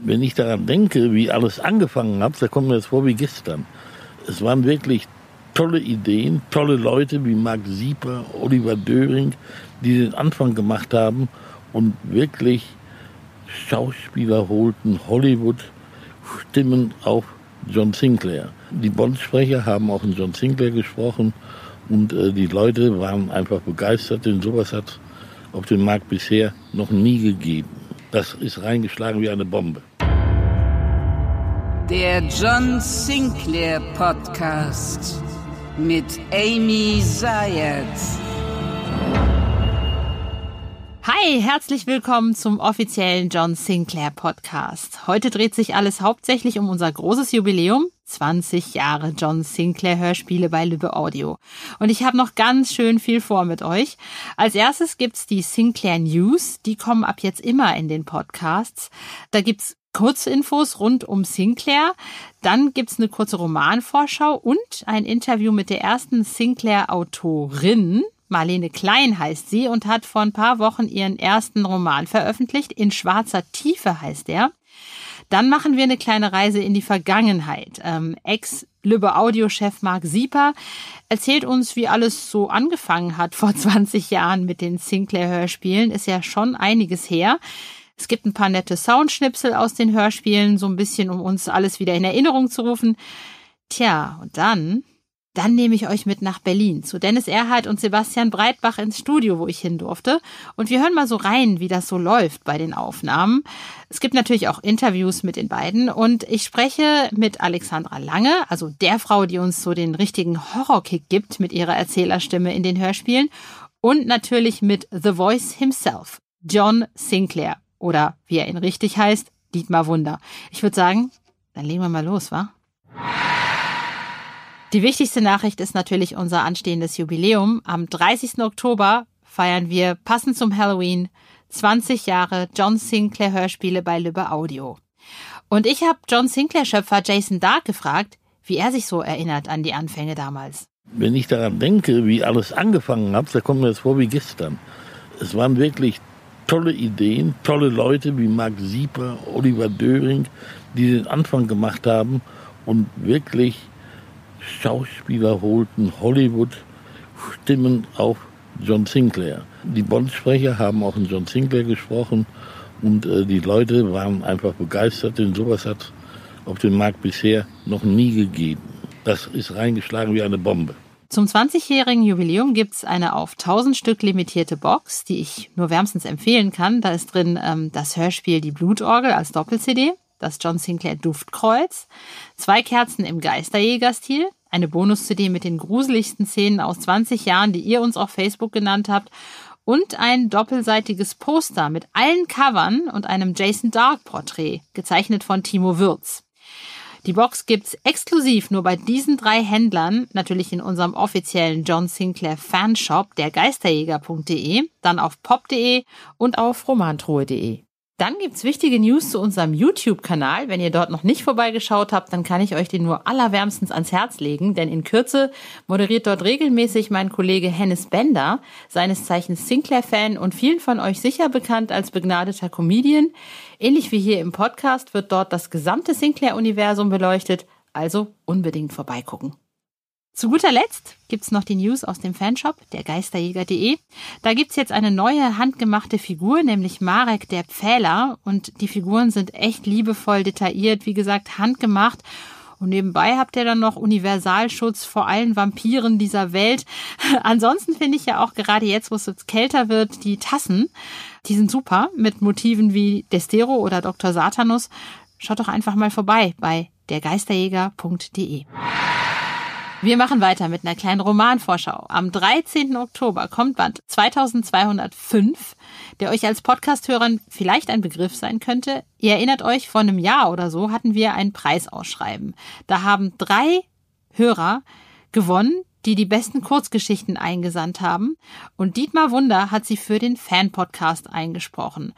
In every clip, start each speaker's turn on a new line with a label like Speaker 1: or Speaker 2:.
Speaker 1: Wenn ich daran denke, wie alles angefangen hat, da kommt mir das vor wie gestern. Es waren wirklich tolle Ideen, tolle Leute wie Marc Sieper, Oliver Döring, die den Anfang gemacht haben und wirklich Schauspieler holten, Hollywood Stimmen auf John Sinclair. Die Bond-Sprecher haben auch in John Sinclair gesprochen und äh, die Leute waren einfach begeistert, denn sowas hat auf dem Markt bisher noch nie gegeben. Das ist reingeschlagen wie eine Bombe.
Speaker 2: Der John Sinclair Podcast mit Amy Zayat.
Speaker 3: Hi, herzlich willkommen zum offiziellen John Sinclair Podcast. Heute dreht sich alles hauptsächlich um unser großes Jubiläum, 20 Jahre John Sinclair Hörspiele bei Lübbe Audio. Und ich habe noch ganz schön viel vor mit euch. Als erstes gibt's die Sinclair News, die kommen ab jetzt immer in den Podcasts. Da gibt's Kurzinfos rund um Sinclair. Dann gibt's eine kurze Romanvorschau und ein Interview mit der ersten Sinclair-Autorin. Marlene Klein heißt sie und hat vor ein paar Wochen ihren ersten Roman veröffentlicht. In schwarzer Tiefe heißt er. Dann machen wir eine kleine Reise in die Vergangenheit. Ähm, Ex-Lübbe-Audio-Chef Marc Sieper erzählt uns, wie alles so angefangen hat vor 20 Jahren mit den Sinclair-Hörspielen. Ist ja schon einiges her. Es gibt ein paar nette Soundschnipsel aus den Hörspielen, so ein bisschen, um uns alles wieder in Erinnerung zu rufen. Tja, und dann dann nehme ich euch mit nach Berlin zu Dennis Erhardt und Sebastian Breitbach ins Studio, wo ich hin durfte. Und wir hören mal so rein, wie das so läuft bei den Aufnahmen. Es gibt natürlich auch Interviews mit den beiden und ich spreche mit Alexandra Lange, also der Frau, die uns so den richtigen Horrorkick gibt mit ihrer Erzählerstimme in den Hörspielen und natürlich mit The Voice himself, John Sinclair oder wie er ihn richtig heißt, Dietmar Wunder. Ich würde sagen, dann legen wir mal los, wa? Die wichtigste Nachricht ist natürlich unser anstehendes Jubiläum. Am 30. Oktober feiern wir passend zum Halloween 20 Jahre John Sinclair Hörspiele bei Lübbe Audio. Und ich habe John Sinclair Schöpfer Jason Dark gefragt, wie er sich so erinnert an die Anfänge damals.
Speaker 1: Wenn ich daran denke, wie alles angefangen hat, da kommt mir das vor wie gestern. Es waren wirklich tolle Ideen, tolle Leute wie Marc Sieper, Oliver Döring, die den Anfang gemacht haben und wirklich Schauspieler holten Hollywood Stimmen auf John Sinclair. Die Bond-Sprecher haben auch in John Sinclair gesprochen und äh, die Leute waren einfach begeistert, denn sowas hat auf dem Markt bisher noch nie gegeben. Das ist reingeschlagen wie eine Bombe.
Speaker 3: Zum 20-jährigen Jubiläum gibt's eine auf 1000 Stück limitierte Box, die ich nur wärmstens empfehlen kann. Da ist drin ähm, das Hörspiel Die Blutorgel als Doppel-CD das John Sinclair Duftkreuz, zwei Kerzen im Geisterjäger-Stil, eine Bonus-CD mit den gruseligsten Szenen aus 20 Jahren, die ihr uns auf Facebook genannt habt, und ein doppelseitiges Poster mit allen Covern und einem Jason Dark Porträt, gezeichnet von Timo Würz. Die Box gibt's exklusiv nur bei diesen drei Händlern, natürlich in unserem offiziellen John Sinclair Fanshop, der Geisterjäger.de, dann auf pop.de und auf romantruhe.de. Dann gibt's wichtige News zu unserem YouTube-Kanal. Wenn ihr dort noch nicht vorbeigeschaut habt, dann kann ich euch den nur allerwärmstens ans Herz legen, denn in Kürze moderiert dort regelmäßig mein Kollege Hennis Bender, seines Zeichens Sinclair-Fan und vielen von euch sicher bekannt als begnadeter Comedian. Ähnlich wie hier im Podcast wird dort das gesamte Sinclair-Universum beleuchtet, also unbedingt vorbeigucken. Zu guter Letzt gibt's noch die News aus dem Fanshop, der Geisterjäger.de. Da gibt's jetzt eine neue handgemachte Figur, nämlich Marek der Pfähler. Und die Figuren sind echt liebevoll detailliert, wie gesagt, handgemacht. Und nebenbei habt ihr dann noch Universalschutz vor allen Vampiren dieser Welt. Ansonsten finde ich ja auch gerade jetzt, wo es jetzt kälter wird, die Tassen. Die sind super mit Motiven wie Destero oder Dr. Satanus. Schaut doch einfach mal vorbei bei dergeisterjäger.de. Wir machen weiter mit einer kleinen Romanvorschau. Am 13. Oktober kommt Band 2205, der euch als Podcasthörern vielleicht ein Begriff sein könnte. Ihr erinnert euch, vor einem Jahr oder so hatten wir ein Preisausschreiben. Da haben drei Hörer gewonnen, die die besten Kurzgeschichten eingesandt haben. Und Dietmar Wunder hat sie für den Fan-Podcast eingesprochen.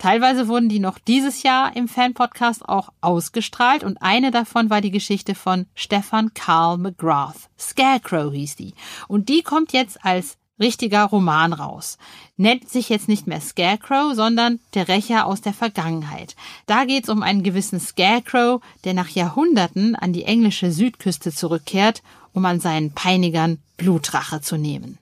Speaker 3: Teilweise wurden die noch dieses Jahr im Fan-Podcast auch ausgestrahlt und eine davon war die Geschichte von Stefan Karl McGrath. Scarecrow hieß die. Und die kommt jetzt als richtiger Roman raus. Nennt sich jetzt nicht mehr Scarecrow, sondern der Rächer aus der Vergangenheit. Da geht's um einen gewissen Scarecrow, der nach Jahrhunderten an die englische Südküste zurückkehrt, um an seinen Peinigern Blutrache zu nehmen.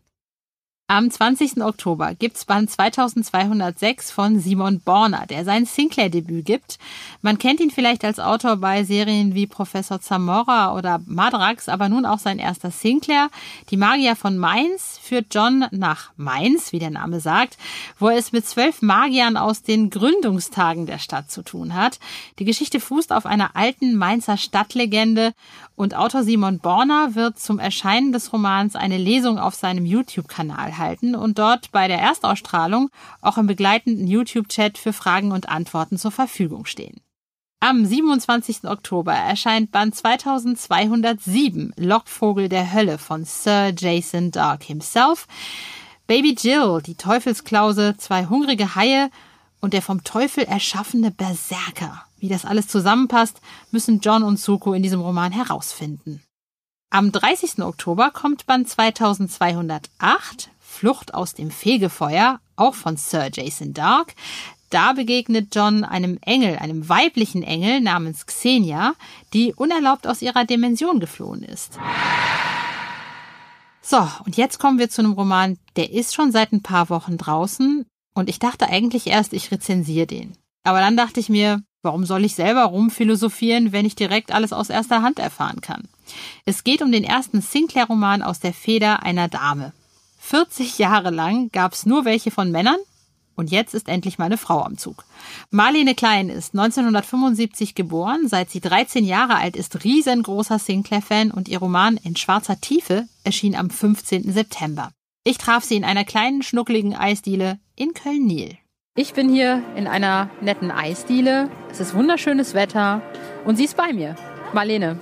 Speaker 3: Am 20. Oktober gibt's Band 2206 von Simon Borner, der sein Sinclair-Debüt gibt. Man kennt ihn vielleicht als Autor bei Serien wie Professor Zamora oder Madrax, aber nun auch sein erster Sinclair. Die Magier von Mainz führt John nach Mainz, wie der Name sagt, wo er es mit zwölf Magiern aus den Gründungstagen der Stadt zu tun hat. Die Geschichte fußt auf einer alten Mainzer Stadtlegende und Autor Simon Borner wird zum Erscheinen des Romans eine Lesung auf seinem YouTube-Kanal halten und dort bei der Erstausstrahlung auch im begleitenden YouTube-Chat für Fragen und Antworten zur Verfügung stehen. Am 27. Oktober erscheint Band 2207 Lockvogel der Hölle von Sir Jason Dark himself. Baby Jill, die Teufelsklause, zwei hungrige Haie und der vom Teufel erschaffene Berserker. Wie das alles zusammenpasst, müssen John und Suko in diesem Roman herausfinden. Am 30. Oktober kommt Band 2208 Flucht aus dem Fegefeuer, auch von Sir Jason Dark. Da begegnet John einem Engel, einem weiblichen Engel namens Xenia, die unerlaubt aus ihrer Dimension geflohen ist. So, und jetzt kommen wir zu einem Roman, der ist schon seit ein paar Wochen draußen und ich dachte eigentlich erst, ich rezensiere den. Aber dann dachte ich mir, warum soll ich selber rumphilosophieren, wenn ich direkt alles aus erster Hand erfahren kann? Es geht um den ersten Sinclair-Roman aus der Feder einer Dame. 40 Jahre lang gab es nur welche von Männern und jetzt ist endlich meine Frau am Zug. Marlene Klein ist 1975 geboren. Seit sie 13 Jahre alt ist, riesengroßer Sinclair-Fan und ihr Roman In schwarzer Tiefe erschien am 15. September. Ich traf sie in einer kleinen, schnuckligen Eisdiele in Köln-Niel. Ich bin hier in einer netten Eisdiele. Es ist wunderschönes Wetter und sie ist bei mir. Marlene,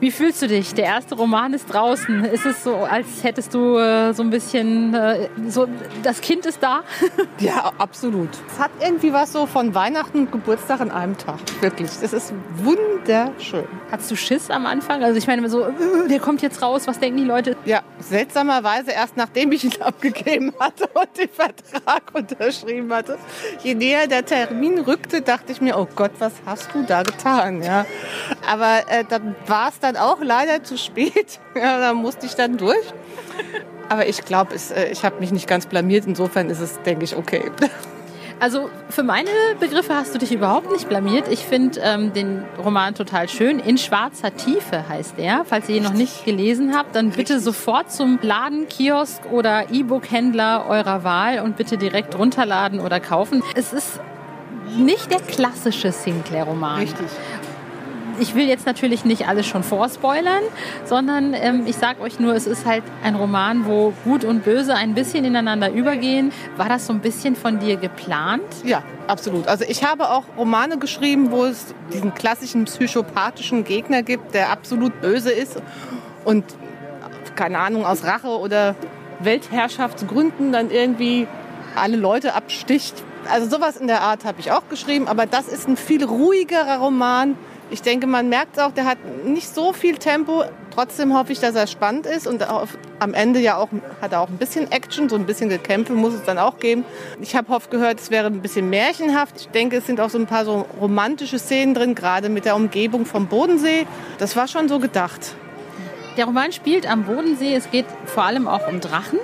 Speaker 3: wie fühlst du dich? Der erste Roman ist draußen. Ist es so, als hättest du äh, so ein bisschen, äh, so, das Kind ist da?
Speaker 4: ja, absolut. Es hat irgendwie was so von Weihnachten und Geburtstag in einem Tag. Wirklich. Das ist wunderschön.
Speaker 3: Hattest du Schiss am Anfang? Also ich meine so, äh, der kommt jetzt raus, was denken die Leute?
Speaker 4: Ja, seltsamerweise erst nachdem ich ihn abgegeben hatte und den Vertrag unterschrieben hatte. Je näher der Termin rückte, dachte ich mir, oh Gott, was hast du da getan? Ja. Aber äh, dann war es dann auch leider zu spät. Ja, da musste ich dann durch. Aber ich glaube, äh, ich habe mich nicht ganz blamiert. Insofern ist es, denke ich, okay.
Speaker 3: Also für meine Begriffe hast du dich überhaupt nicht blamiert. Ich finde ähm, den Roman total schön. In schwarzer Tiefe heißt er. Falls ihr ihn noch nicht gelesen habt, dann bitte sofort zum Laden, Kiosk oder E-Book-Händler eurer Wahl und bitte direkt runterladen oder kaufen. Es ist nicht der klassische Sinclair-Roman.
Speaker 4: Richtig
Speaker 3: ich will jetzt natürlich nicht alles schon vorspoilern, sondern ähm, ich sage euch nur, es ist halt ein Roman, wo Gut und Böse ein bisschen ineinander übergehen. War das so ein bisschen von dir geplant?
Speaker 4: Ja, absolut. Also ich habe auch Romane geschrieben, wo es diesen klassischen psychopathischen Gegner gibt, der absolut böse ist und keine Ahnung aus Rache oder Weltherrschaftsgründen dann irgendwie alle Leute absticht. Also sowas in der Art habe ich auch geschrieben, aber das ist ein viel ruhigerer Roman ich denke, man merkt auch, der hat nicht so viel Tempo. Trotzdem hoffe ich, dass er spannend ist und auf, am Ende ja auch hat er auch ein bisschen Action, so ein bisschen Gekämpfe muss es dann auch geben. Ich habe oft gehört, es wäre ein bisschen märchenhaft. Ich denke, es sind auch so ein paar so romantische Szenen drin, gerade mit der Umgebung vom Bodensee. Das war schon so gedacht.
Speaker 3: Der Roman spielt am Bodensee. Es geht vor allem auch um Drachen.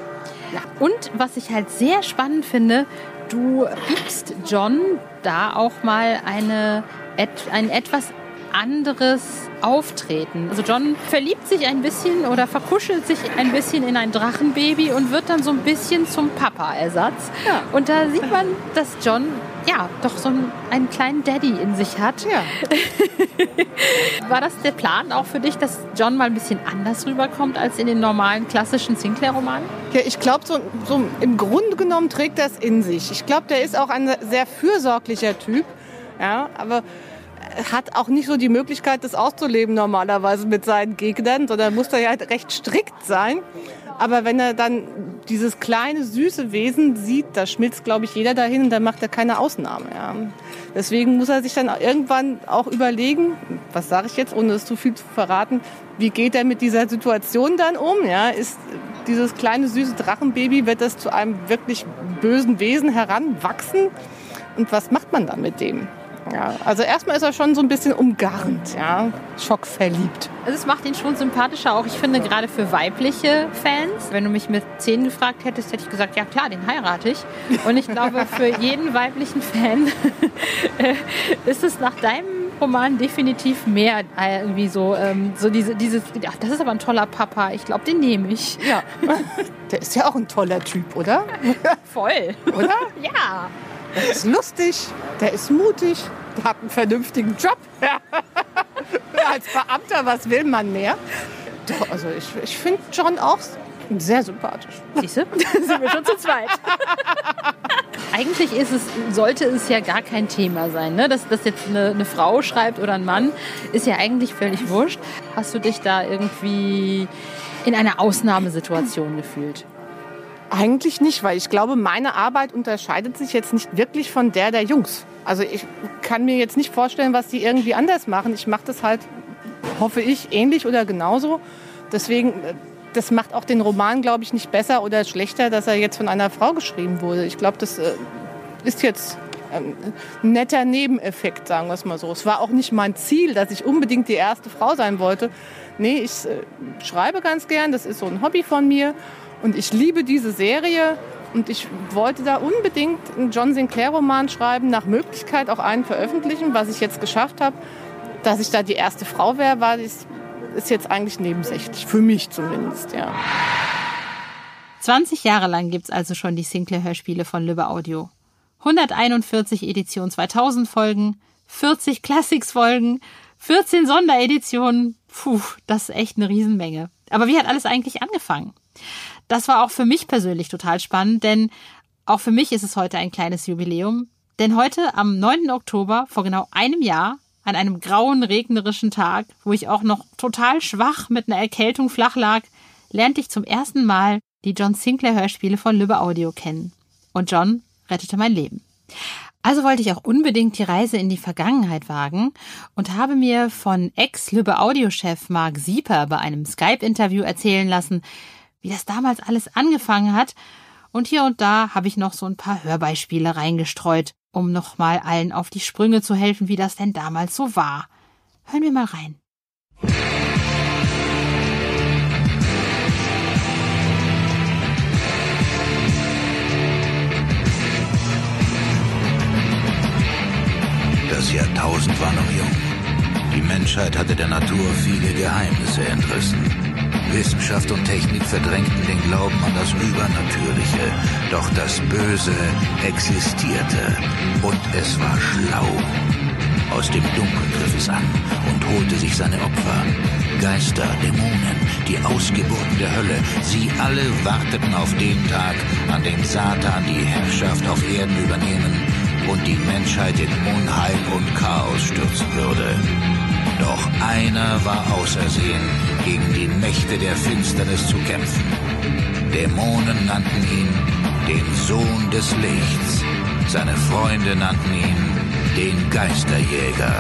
Speaker 3: Ja. Und was ich halt sehr spannend finde, du gibst John da auch mal eine, einen etwas anderes Auftreten. Also John verliebt sich ein bisschen oder verkuschelt sich ein bisschen in ein Drachenbaby und wird dann so ein bisschen zum Papa-Ersatz. Ja. Und da sieht man, dass John ja, doch so einen, einen kleinen Daddy in sich hat. Ja. War das der Plan auch für dich, dass John mal ein bisschen anders rüberkommt als in den normalen klassischen Sinclair-Romanen?
Speaker 4: Ja, ich glaube, so, so im Grunde genommen trägt das in sich. Ich glaube, der ist auch ein sehr fürsorglicher Typ. Ja, aber hat auch nicht so die Möglichkeit, das auszuleben normalerweise mit seinen Gegnern, sondern muss da ja recht strikt sein. Aber wenn er dann dieses kleine, süße Wesen sieht, da schmilzt, glaube ich, jeder dahin und dann macht er keine Ausnahme. Ja. Deswegen muss er sich dann irgendwann auch überlegen, was sage ich jetzt, ohne es zu viel zu verraten, wie geht er mit dieser Situation dann um? Ja? Ist dieses kleine, süße Drachenbaby, wird das zu einem wirklich bösen Wesen heranwachsen? Und was macht man dann mit dem? Ja, also erstmal ist er schon so ein bisschen umgarnt, ja, schockverliebt.
Speaker 3: Also es macht ihn schon sympathischer, auch ich finde gerade für weibliche Fans. Wenn du mich mit zehn gefragt hättest, hätte ich gesagt, ja klar, den heirate ich. Und ich glaube, für jeden weiblichen Fan ist es nach deinem Roman definitiv mehr äh, irgendwie so, ähm, so diese, dieses, ach, das ist aber ein toller Papa, ich glaube, den nehme ich.
Speaker 4: Ja, der ist ja auch ein toller Typ, oder?
Speaker 3: Voll.
Speaker 4: Oder?
Speaker 3: Ja.
Speaker 4: Der ist lustig, der ist mutig, der hat einen vernünftigen Job. Als Beamter, was will man mehr? Doch, also ich, ich finde John auch sehr sympathisch.
Speaker 3: Siehst du? sind wir schon zu zweit. Eigentlich ist es, sollte es ja gar kein Thema sein. Ne? Dass das jetzt eine, eine Frau schreibt oder ein Mann, ist ja eigentlich völlig wurscht. Hast du dich da irgendwie in einer Ausnahmesituation gefühlt?
Speaker 4: Eigentlich nicht, weil ich glaube, meine Arbeit unterscheidet sich jetzt nicht wirklich von der der Jungs. Also ich kann mir jetzt nicht vorstellen, was die irgendwie anders machen. Ich mache das halt, hoffe ich, ähnlich oder genauso. Deswegen, äh, das macht auch den Roman, glaube ich, nicht besser oder schlechter, dass er jetzt von einer Frau geschrieben wurde. Ich glaube, das äh, ist jetzt ein netter Nebeneffekt, sagen wir es mal so. Es war auch nicht mein Ziel, dass ich unbedingt die erste Frau sein wollte. Nee, ich äh, schreibe ganz gern, das ist so ein Hobby von mir. Und ich liebe diese Serie und ich wollte da unbedingt einen John Sinclair-Roman schreiben, nach Möglichkeit auch einen veröffentlichen, was ich jetzt geschafft habe. Dass ich da die erste Frau wäre, war ist jetzt eigentlich nebensächlich, für mich zumindest, ja.
Speaker 3: 20 Jahre lang gibt es also schon die Sinclair-Hörspiele von Lübbe Audio. 141 Edition 2000 Folgen, 40 Classics-Folgen, 14 Sondereditionen. Puh, das ist echt eine Riesenmenge. Aber wie hat alles eigentlich angefangen? Das war auch für mich persönlich total spannend, denn auch für mich ist es heute ein kleines Jubiläum. Denn heute, am 9. Oktober, vor genau einem Jahr, an einem grauen, regnerischen Tag, wo ich auch noch total schwach mit einer Erkältung flach lag, lernte ich zum ersten Mal die John Sinclair Hörspiele von Lübbe Audio kennen. Und John rettete mein Leben. Also wollte ich auch unbedingt die Reise in die Vergangenheit wagen und habe mir von Ex-Lübbe Audio-Chef Mark Sieper bei einem Skype-Interview erzählen lassen, wie das damals alles angefangen hat. Und hier und da habe ich noch so ein paar Hörbeispiele reingestreut, um nochmal allen auf die Sprünge zu helfen, wie das denn damals so war. Hören wir mal rein.
Speaker 5: Das Jahrtausend war noch jung. Die Menschheit hatte der Natur viele Geheimnisse entrissen. Wissenschaft und Technik verdrängten den Glauben an das Übernatürliche. Doch das Böse existierte und es war schlau. Aus dem Dunkel griff es an und holte sich seine Opfer. Geister, Dämonen, die Ausgeburten der Hölle, sie alle warteten auf den Tag, an dem Satan die Herrschaft auf Erden übernehmen und die Menschheit in Unheil und Chaos stürzen würde. Doch einer war ausersehen, gegen die Mächte der Finsternis zu kämpfen. Dämonen nannten ihn den Sohn des Lichts. Seine Freunde nannten ihn den Geisterjäger.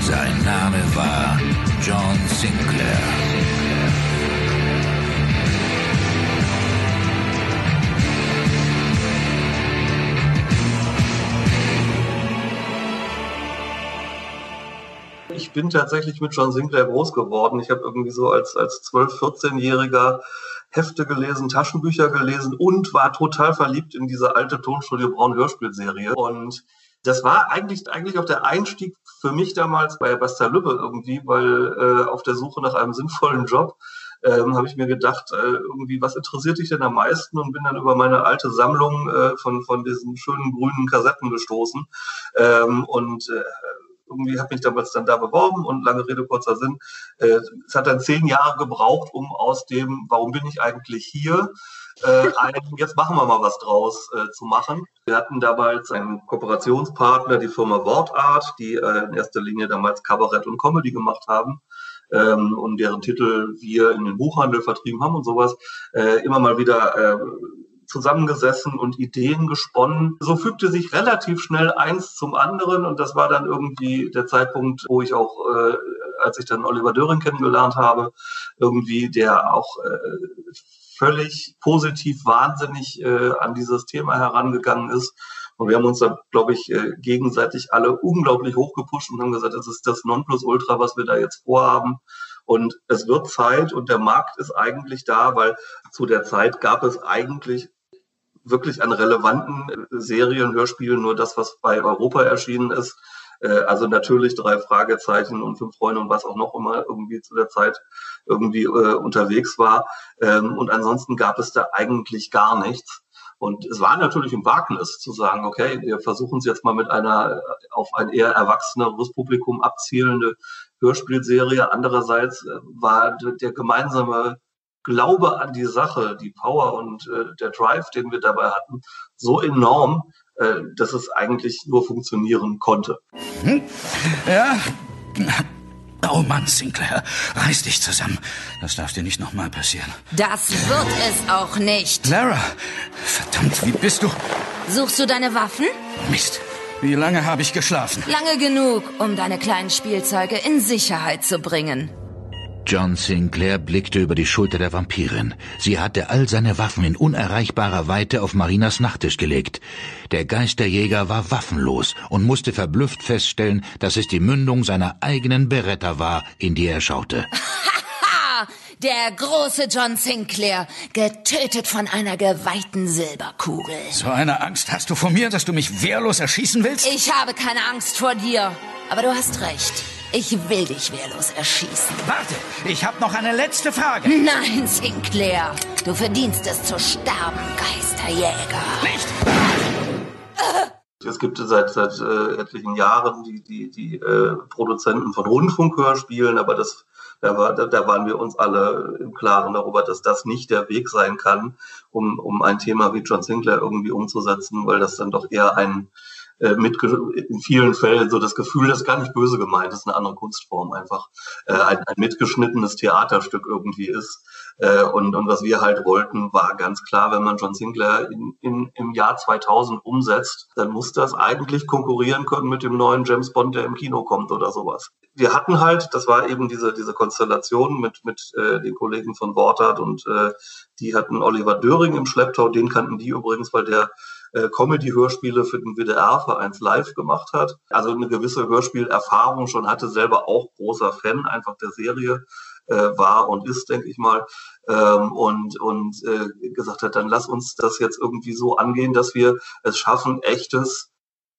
Speaker 5: Sein Name war John Sinclair.
Speaker 6: Ich bin tatsächlich mit John Sinclair groß geworden. Ich habe irgendwie so als, als 12-, 14-Jähriger Hefte gelesen, Taschenbücher gelesen und war total verliebt in diese alte Tonstudio Braun Hörspielserie. Und Das war eigentlich, eigentlich auch der Einstieg für mich damals bei Basta Lübbe irgendwie, weil äh, auf der Suche nach einem sinnvollen Job ähm, habe ich mir gedacht, äh, irgendwie, was interessiert dich denn am meisten? Und bin dann über meine alte Sammlung äh, von, von diesen schönen grünen Kassetten gestoßen. Ähm, und äh, irgendwie habe ich damals dann da beworben und lange Rede, kurzer Sinn. Äh, es hat dann zehn Jahre gebraucht, um aus dem, warum bin ich eigentlich hier, äh, ein, jetzt machen wir mal was draus äh, zu machen. Wir hatten damals einen Kooperationspartner, die Firma Wortart, die äh, in erster Linie damals Kabarett und Comedy gemacht haben ähm, und deren Titel wir in den Buchhandel vertrieben haben und sowas, äh, immer mal wieder äh, zusammengesessen und Ideen gesponnen. So fügte sich relativ schnell eins zum anderen und das war dann irgendwie der Zeitpunkt, wo ich auch, äh, als ich dann Oliver Döring kennengelernt habe, irgendwie der auch äh, völlig positiv wahnsinnig äh, an dieses Thema herangegangen ist. Und wir haben uns da, glaube ich, äh, gegenseitig alle unglaublich hochgepusht und haben gesagt, das ist das Nonplusultra, was wir da jetzt vorhaben. Und es wird Zeit und der Markt ist eigentlich da, weil zu der Zeit gab es eigentlich wirklich an relevanten äh, Serien, Hörspielen nur das, was bei Europa erschienen ist. Äh, also natürlich drei Fragezeichen und fünf Freunde und was auch noch immer irgendwie zu der Zeit irgendwie äh, unterwegs war. Ähm, und ansonsten gab es da eigentlich gar nichts. Und es war natürlich ein Wagnis zu sagen, okay, wir versuchen es jetzt mal mit einer auf ein eher erwachseneres Publikum abzielende Hörspielserie. Andererseits war der gemeinsame Glaube an die Sache, die Power und äh, der Drive, den wir dabei hatten, so enorm, äh, dass es eigentlich nur funktionieren konnte. Hm?
Speaker 7: Ja. Oh Mann, Sinclair, reiß dich zusammen. Das darf dir nicht nochmal passieren.
Speaker 8: Das wird es auch nicht.
Speaker 7: Lara, verdammt, wie bist du?
Speaker 8: Suchst du deine Waffen?
Speaker 7: Mist. Wie lange habe ich geschlafen?
Speaker 8: Lange genug, um deine kleinen Spielzeuge in Sicherheit zu bringen.
Speaker 5: John Sinclair blickte über die Schulter der Vampirin. Sie hatte all seine Waffen in unerreichbarer Weite auf Marinas Nachttisch gelegt. Der Geisterjäger war waffenlos und musste verblüfft feststellen, dass es die Mündung seiner eigenen Beretta war, in die er schaute.
Speaker 8: Der große John Sinclair, getötet von einer geweihten Silberkugel.
Speaker 7: So eine Angst hast du vor mir, dass du mich wehrlos erschießen willst?
Speaker 8: Ich habe keine Angst vor dir. Aber du hast recht. Ich will dich wehrlos erschießen.
Speaker 7: Warte, ich habe noch eine letzte Frage.
Speaker 8: Nein, Sinclair. Du verdienst es zu sterben, Geisterjäger.
Speaker 7: Nicht!
Speaker 6: Es gibt seit, seit äh, etlichen Jahren die, die, die äh, Produzenten von Rundfunkhörspielen, aber das, da, war, da, da waren wir uns alle im Klaren darüber, dass das nicht der Weg sein kann, um, um ein Thema wie John Sinclair irgendwie umzusetzen, weil das dann doch eher ein äh, mit in vielen Fällen so das Gefühl, das ist gar nicht böse gemeint, das ist eine andere Kunstform einfach, äh, ein, ein mitgeschnittenes Theaterstück irgendwie ist. Äh, und, und was wir halt wollten, war ganz klar, wenn man John Sinclair in, in, im Jahr 2000 umsetzt, dann muss das eigentlich konkurrieren können mit dem neuen James Bond, der im Kino kommt oder sowas. Wir hatten halt, das war eben diese, diese Konstellation mit, mit äh, den Kollegen von Wortart und äh, die hatten Oliver Döring im Schlepptau, den kannten die übrigens, weil der äh, Comedy-Hörspiele für den WDR für eins live gemacht hat. Also eine gewisse Hörspielerfahrung schon hatte, selber auch großer Fan einfach der Serie äh, war und ist, denke ich mal. Ähm, und und äh, gesagt hat, dann lass uns das jetzt irgendwie so angehen, dass wir es schaffen, echtes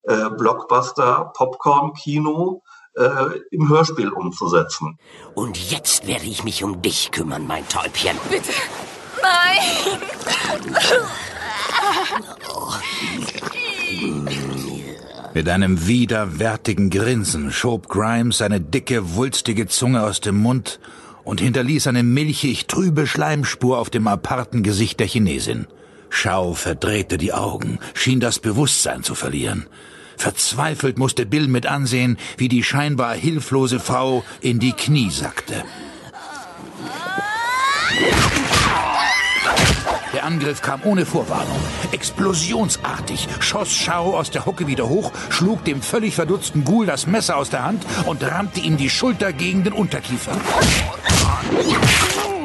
Speaker 6: äh, Blockbuster-Popcorn-Kino äh, im Hörspiel umzusetzen.
Speaker 9: Und jetzt werde ich mich um dich kümmern, mein Täubchen.
Speaker 8: Bitte. Nein.
Speaker 5: Mit einem widerwärtigen Grinsen schob Grimes seine dicke, wulstige Zunge aus dem Mund und hinterließ eine milchig trübe Schleimspur auf dem aparten Gesicht der Chinesin. Schau verdrehte die Augen, schien das Bewusstsein zu verlieren. Verzweifelt musste Bill mit ansehen, wie die scheinbar hilflose Frau in die Knie sackte. Der Angriff kam ohne Vorwarnung. Explosionsartig schoss Shao aus der Hocke wieder hoch, schlug dem völlig verdutzten Ghoul das Messer aus der Hand und rammte ihm die Schulter gegen den Unterkiefer.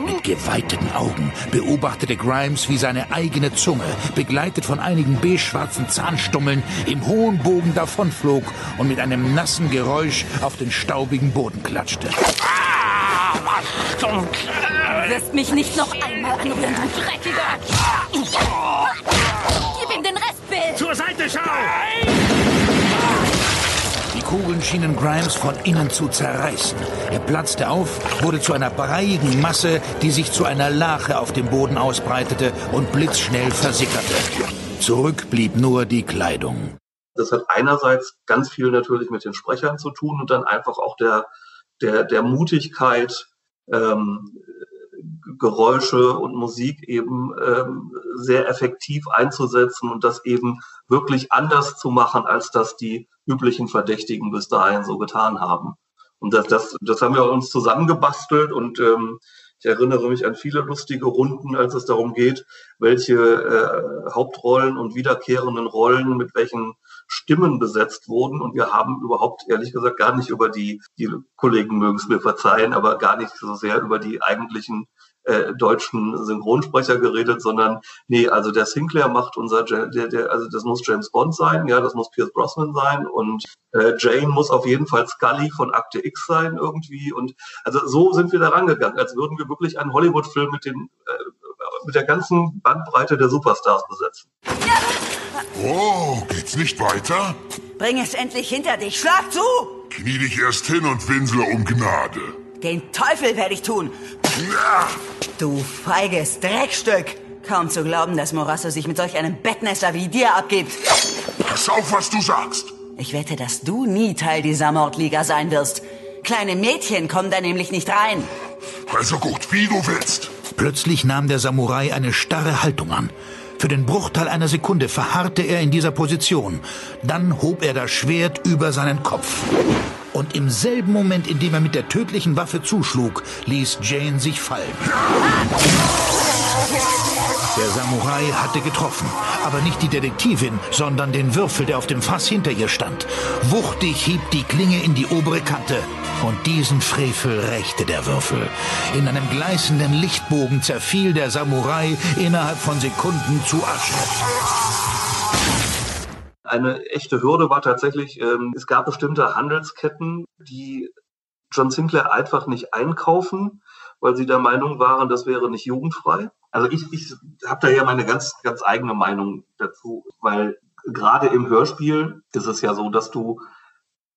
Speaker 5: Mit geweiteten Augen beobachtete Grimes, wie seine eigene Zunge, begleitet von einigen beige-schwarzen Zahnstummeln, im hohen Bogen davonflog und mit einem nassen Geräusch auf den staubigen Boden klatschte. Ah,
Speaker 8: Du wirst mich nicht noch einmal anrühren, du Dreckiger! Gib ihm den Rest, Bill!
Speaker 7: Zur Seite, schau! Nein!
Speaker 5: Kugeln schienen Grimes von innen zu zerreißen. Er platzte auf, wurde zu einer breiigen Masse, die sich zu einer Lache auf dem Boden ausbreitete und blitzschnell versickerte. Zurück blieb nur die Kleidung.
Speaker 6: Das hat einerseits ganz viel natürlich mit den Sprechern zu tun und dann einfach auch der, der, der Mutigkeit, ähm, Geräusche und Musik eben ähm, sehr effektiv einzusetzen und das eben wirklich anders zu machen, als das die üblichen Verdächtigen bis dahin so getan haben. Und das, das, das haben wir uns zusammengebastelt und ähm, ich erinnere mich an viele lustige Runden, als es darum geht, welche äh, Hauptrollen und wiederkehrenden Rollen mit welchen Stimmen besetzt wurden. Und wir haben überhaupt, ehrlich gesagt, gar nicht über die, die Kollegen mögen es mir verzeihen, aber gar nicht so sehr über die eigentlichen äh, deutschen Synchronsprecher geredet, sondern nee, also der Sinclair macht unser, der, der, also das muss James Bond sein, ja, das muss Pierce Brosnan sein und äh, Jane muss auf jeden Fall Scully von Akte X sein irgendwie und also so sind wir da rangegangen, als würden wir wirklich einen Hollywood-Film mit den äh, mit der ganzen Bandbreite der Superstars besetzen.
Speaker 10: Oh, geht's nicht weiter?
Speaker 11: Bring es endlich hinter dich. Schlag zu!
Speaker 10: Knie dich erst hin und winsle um Gnade.
Speaker 11: Den Teufel werde ich tun. Du feiges Dreckstück. Kaum zu glauben, dass Morasso sich mit solch einem Bettnester wie dir abgibt.
Speaker 10: Pass auf, was du sagst.
Speaker 11: Ich wette, dass du nie Teil dieser Mordliga sein wirst. Kleine Mädchen kommen da nämlich nicht rein.
Speaker 10: Also gut, wie du willst.
Speaker 5: Plötzlich nahm der Samurai eine starre Haltung an. Für den Bruchteil einer Sekunde verharrte er in dieser Position. Dann hob er das Schwert über seinen Kopf. Und im selben Moment, in dem er mit der tödlichen Waffe zuschlug, ließ Jane sich fallen. Der Samurai hatte getroffen, aber nicht die Detektivin, sondern den Würfel, der auf dem Fass hinter ihr stand. Wuchtig hieb die Klinge in die obere Kante. Und diesen Frevel rächte der Würfel. In einem gleißenden Lichtbogen zerfiel der Samurai innerhalb von Sekunden zu Asche.
Speaker 6: Eine echte Hürde war tatsächlich, ähm, es gab bestimmte Handelsketten, die John Sinclair einfach nicht einkaufen, weil sie der Meinung waren, das wäre nicht jugendfrei. Also ich, ich habe da ja meine ganz, ganz eigene Meinung dazu, weil gerade im Hörspiel ist es ja so, dass du,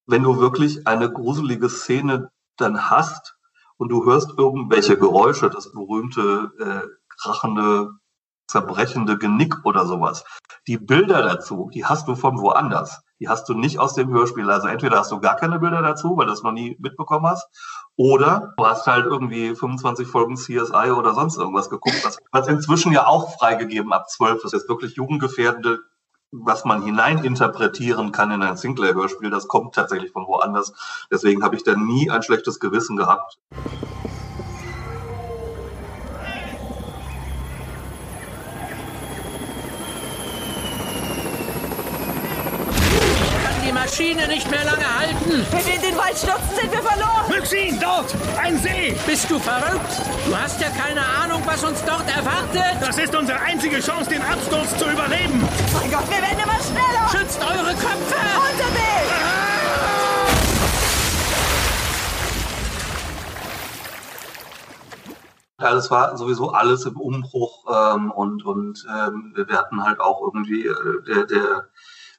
Speaker 6: wenn du wirklich eine gruselige Szene dann hast und du hörst irgendwelche Geräusche, das berühmte äh, krachende zerbrechende Genick oder sowas. Die Bilder dazu, die hast du von woanders. Die hast du nicht aus dem Hörspiel. Also entweder hast du gar keine Bilder dazu, weil du es noch nie mitbekommen hast, oder du hast halt irgendwie 25 Folgen CSI oder sonst irgendwas geguckt, was, was inzwischen ja auch freigegeben ab 12 ist. Ist wirklich jugendgefährdende was man hineininterpretieren kann in ein Sinclair-Hörspiel, das kommt tatsächlich von woanders. Deswegen habe ich da nie ein schlechtes Gewissen gehabt.
Speaker 12: Maschine nicht mehr lange halten.
Speaker 11: Wenn wir in den Wald stürzen, sind wir verloren.
Speaker 12: Myxin, dort! Ein See! Bist du verrückt? Du hast ja keine Ahnung, was uns dort erwartet.
Speaker 13: Das ist unsere einzige Chance, den Absturz zu überleben.
Speaker 11: Mein Gott, wir werden immer schneller.
Speaker 12: Schützt eure Köpfe!
Speaker 11: Unterwegs!
Speaker 6: Ja, das war sowieso alles im Umbruch ähm, und, und ähm, wir hatten halt auch irgendwie äh, der, der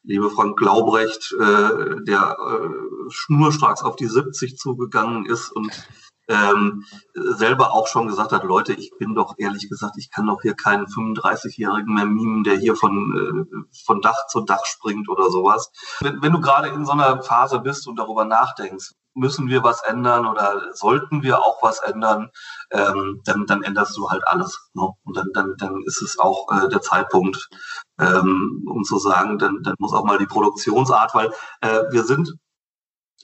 Speaker 6: liebe Frank Glaubrecht, äh, der äh, schnurstracks auf die 70 zugegangen ist und ähm, selber auch schon gesagt hat, Leute, ich bin doch ehrlich gesagt, ich kann doch hier keinen 35-Jährigen mehr mimen, der hier von, äh, von Dach zu Dach springt oder sowas. Wenn, wenn du gerade in so einer Phase bist und darüber nachdenkst, müssen wir was ändern oder sollten wir auch was ändern, ähm, dann, dann änderst du halt alles. Ne? Und dann, dann, dann ist es auch äh, der Zeitpunkt, ähm, um zu sagen, dann, dann muss auch mal die Produktionsart, weil äh, wir sind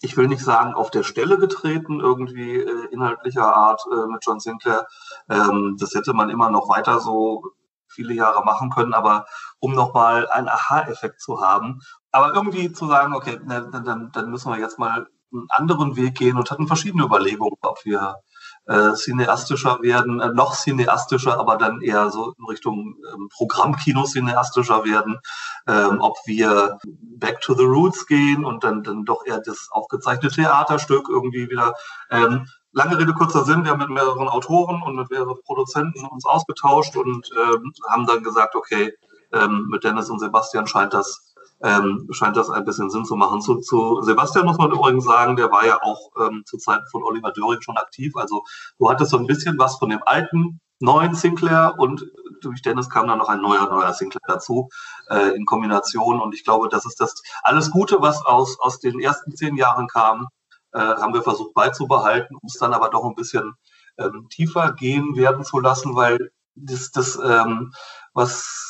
Speaker 6: ich will nicht sagen, auf der Stelle getreten, irgendwie äh, inhaltlicher Art äh, mit John Sinclair. Ähm, das hätte man immer noch weiter so viele Jahre machen können, aber um nochmal einen Aha-Effekt zu haben. Aber irgendwie zu sagen, okay, dann, dann müssen wir jetzt mal einen anderen Weg gehen und hatten verschiedene Überlegungen, ob wir äh, cineastischer werden, äh, noch cineastischer, aber dann eher so in Richtung ähm, Programmkino cineastischer werden, ähm, ob wir back to the roots gehen und dann, dann doch eher das aufgezeichnete Theaterstück irgendwie wieder. Ähm, lange Rede, kurzer Sinn, wir haben mit mehreren Autoren und mit mehreren Produzenten uns ausgetauscht und ähm, haben dann gesagt, okay, ähm, mit Dennis und Sebastian scheint das ähm, scheint das ein bisschen Sinn zu machen. Zu, zu Sebastian muss man übrigens sagen, der war ja auch ähm, zu Zeiten von Oliver Döring schon aktiv. Also du hattest so ein bisschen was von dem alten, neuen Sinclair und durch Dennis kam dann noch ein neuer, neuer Sinclair dazu äh, in Kombination. Und ich glaube, das ist das alles Gute, was aus, aus den ersten zehn Jahren kam, äh, haben wir versucht beizubehalten, um es dann aber doch ein bisschen ähm, tiefer gehen werden zu lassen, weil das, das ähm, was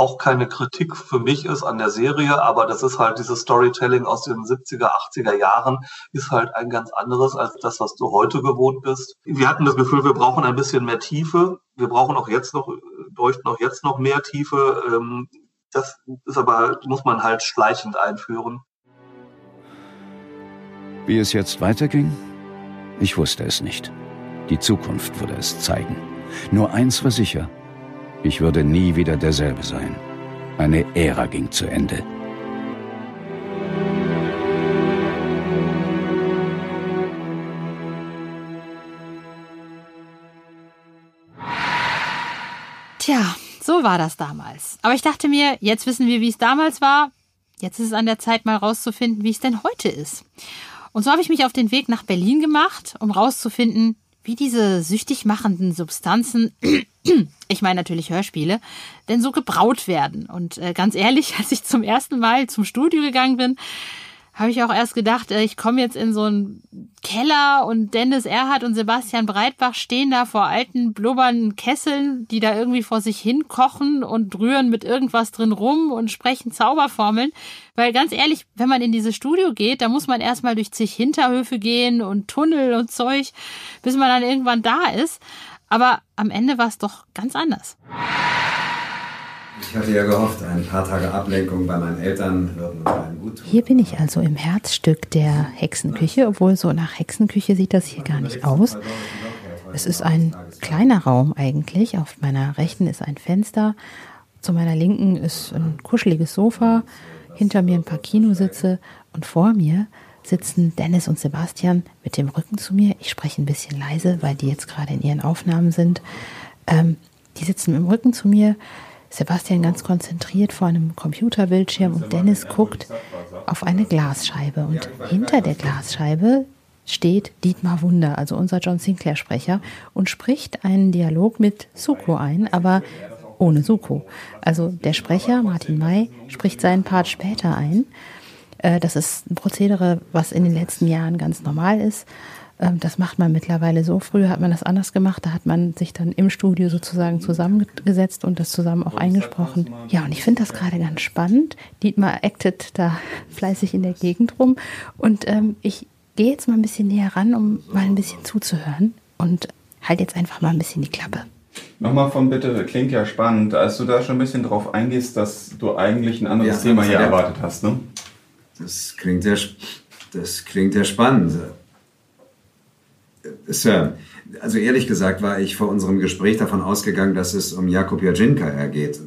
Speaker 6: auch keine Kritik für mich ist an der Serie, aber das ist halt dieses Storytelling aus den 70er, 80er Jahren, ist halt ein ganz anderes als das, was du heute gewohnt bist. Wir hatten das Gefühl, wir brauchen ein bisschen mehr Tiefe. Wir brauchen auch jetzt noch, bräuchten auch jetzt noch mehr Tiefe. Ähm, das ist aber, muss man halt schleichend einführen.
Speaker 14: Wie es jetzt weiterging? Ich wusste es nicht. Die Zukunft würde es zeigen. Nur eins war sicher. Ich würde nie wieder derselbe sein. Eine Ära ging zu Ende.
Speaker 3: Tja, so war das damals. Aber ich dachte mir, jetzt wissen wir, wie es damals war. Jetzt ist es an der Zeit, mal rauszufinden, wie es denn heute ist. Und so habe ich mich auf den Weg nach Berlin gemacht, um rauszufinden, wie diese süchtig machenden Substanzen, ich meine natürlich Hörspiele, denn so gebraut werden. Und äh, ganz ehrlich, als ich zum ersten Mal zum Studio gegangen bin, habe ich auch erst gedacht, äh, ich komme jetzt in so einen Keller und Dennis Erhardt und Sebastian Breitbach stehen da vor alten blubbernden Kesseln, die da irgendwie vor sich hin kochen und rühren mit irgendwas drin rum und sprechen Zauberformeln. Weil ganz ehrlich, wenn man in dieses Studio geht, da muss man erstmal durch zig Hinterhöfe gehen und Tunnel und Zeug, bis man dann irgendwann da ist. Aber am Ende war es doch ganz anders.
Speaker 15: Ich hatte ja gehofft, ein paar Tage Ablenkung bei meinen Eltern würden einem gut tun.
Speaker 16: Hier bin ich also im Herzstück der Hexenküche, obwohl so nach Hexenküche sieht das hier gar nicht aus. Es ist ein kleiner Raum eigentlich. Auf meiner rechten ist ein Fenster. Zu meiner linken ist ein kuscheliges Sofa. Hinter mir ein paar Kinositze. Und vor mir sitzen Dennis und Sebastian mit dem Rücken zu mir. Ich spreche ein bisschen leise, weil die jetzt gerade in ihren Aufnahmen sind. Ähm, die sitzen dem Rücken zu mir. Sebastian ganz konzentriert vor einem Computerbildschirm und Dennis guckt auf eine Glasscheibe. Und hinter der Glasscheibe steht Dietmar Wunder, also unser John Sinclair-Sprecher, und spricht einen Dialog mit Suko ein, aber ohne Suko. Also der Sprecher, Martin May, spricht seinen Part später ein. Äh, das ist ein Prozedere, was in den letzten Jahren ganz normal ist. Ähm, das macht man mittlerweile so. Früher hat man das anders gemacht. Da hat man sich dann im Studio sozusagen zusammengesetzt und das zusammen auch eingesprochen. Ja, und ich finde das gerade ganz spannend. Dietmar actet da fleißig in der Gegend rum. Und ähm, ich gehe jetzt mal ein bisschen näher ran, um mal ein bisschen zuzuhören. Und halt jetzt einfach mal ein bisschen die Klappe.
Speaker 17: Nochmal von bitte, klingt ja spannend, als du da schon ein bisschen drauf eingehst, dass du eigentlich ein anderes ja, Thema hier erwartet hast, ne?
Speaker 15: Das klingt ja, das klingt ja spannend. Sir, also ehrlich gesagt war ich vor unserem Gespräch davon ausgegangen, dass es um Jakob Jadzinka geht.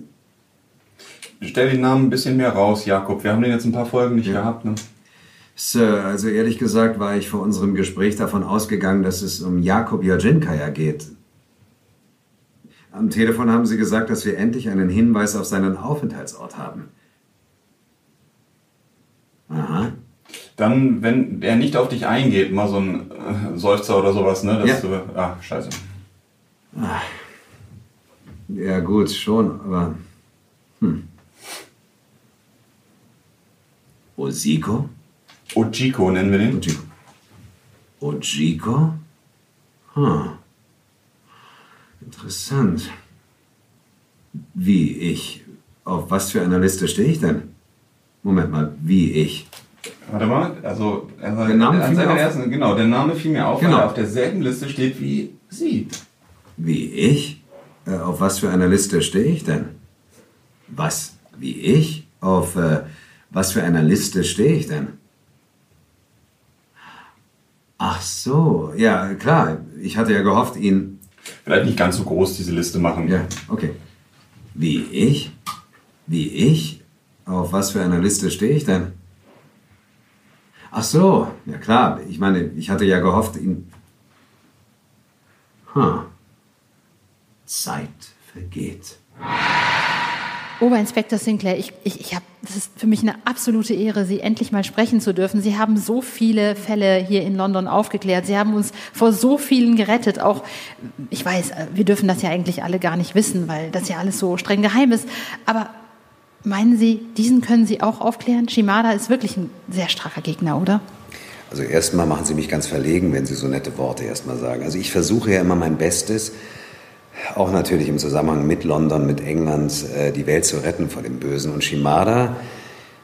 Speaker 17: Stell den Namen ein bisschen mehr raus, Jakob. Wir haben den jetzt ein paar Folgen nicht ja. gehabt, ne?
Speaker 15: Sir, also ehrlich gesagt war ich vor unserem Gespräch davon ausgegangen, dass es um Jakob Jadzinka geht. Am Telefon haben Sie gesagt, dass wir endlich einen Hinweis auf seinen Aufenthaltsort haben. Aha.
Speaker 17: Dann, wenn er nicht auf dich eingeht, mal so ein äh, Seufzer oder sowas, ne? Ja. du, ah, scheiße.
Speaker 15: Ja, gut, schon, aber. Hm. Osiko?
Speaker 17: Ojiko nennen wir den.
Speaker 15: Ojiko. Ojiko? Hm. Interessant. Wie ich? Auf was für einer Liste stehe ich denn? Moment mal, wie ich?
Speaker 17: Warte mal, also, also der Name fiel mir auf. Ersten, genau, der Name fiel mir auf, genau. weil er auf derselben Liste steht wie Sie.
Speaker 15: Wie ich? Äh, auf was für einer Liste stehe ich denn? Was? Wie ich? Auf äh, was für einer Liste stehe ich denn? Ach so, ja, klar. Ich hatte ja gehofft, ihn.
Speaker 17: Vielleicht nicht ganz so groß diese Liste machen.
Speaker 15: Ja, okay. Wie ich? Wie ich? Auf was für einer Liste stehe ich denn? Ach so, ja klar. Ich meine, ich hatte ja gehofft, ihn. Hm. Zeit vergeht.
Speaker 3: Oberinspektor Sinclair, ich, ich, ich habe, das ist für mich eine absolute Ehre, Sie endlich mal sprechen zu dürfen. Sie haben so viele Fälle hier in London aufgeklärt. Sie haben uns vor so vielen gerettet. Auch, ich weiß, wir dürfen das ja eigentlich alle gar nicht wissen, weil das ja alles so streng geheim ist. Aber meinen Sie, diesen können Sie auch aufklären? Shimada ist wirklich ein sehr stracher Gegner, oder?
Speaker 15: Also erstmal machen Sie mich ganz verlegen, wenn Sie so nette Worte erstmal sagen. Also ich versuche ja immer mein Bestes, auch natürlich im Zusammenhang mit London, mit England, äh, die Welt zu retten vor dem Bösen. Und Shimada,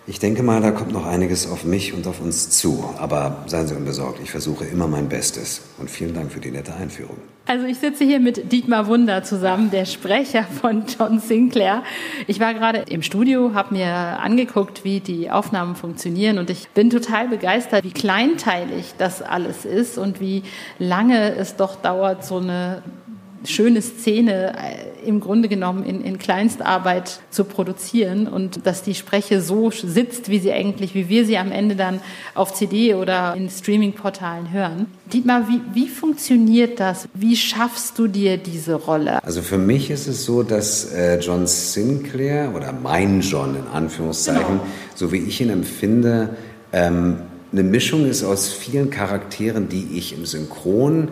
Speaker 15: ich denke mal, da kommt noch einiges auf mich und auf uns zu. Aber seien Sie unbesorgt, ich versuche immer mein Bestes. Und vielen Dank für die nette Einführung.
Speaker 3: Also ich sitze hier mit Dietmar Wunder zusammen, der Sprecher von John Sinclair. Ich war gerade im Studio, habe mir angeguckt, wie die Aufnahmen funktionieren und ich bin total begeistert, wie kleinteilig das alles ist und wie lange es doch dauert, so eine schöne Szene äh, im Grunde genommen in, in Kleinstarbeit zu produzieren und dass die Spreche so sitzt, wie sie eigentlich, wie wir sie am Ende dann auf CD oder in Streaming-Portalen hören. Dietmar, wie, wie funktioniert das? Wie schaffst du dir diese Rolle?
Speaker 15: Also für mich ist es so, dass äh, John Sinclair oder mein John in Anführungszeichen, genau. so wie ich ihn empfinde, ähm, eine Mischung ist aus vielen Charakteren, die ich im Synchron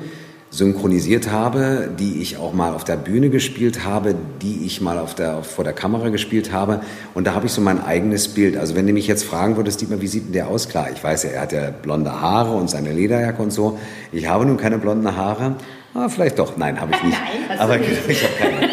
Speaker 15: synchronisiert habe, die ich auch mal auf der Bühne gespielt habe, die ich mal auf der, vor der Kamera gespielt habe. Und da habe ich so mein eigenes Bild. Also wenn du mich jetzt fragen würdest, Dietmar, wie sieht denn der aus? Klar, ich weiß ja, er hat ja blonde Haare und seine Lederjacke und so. Ich habe nun keine blonden Haare. Ah, vielleicht doch. Nein, habe ich nicht. Nein, aber nicht. ich habe keine.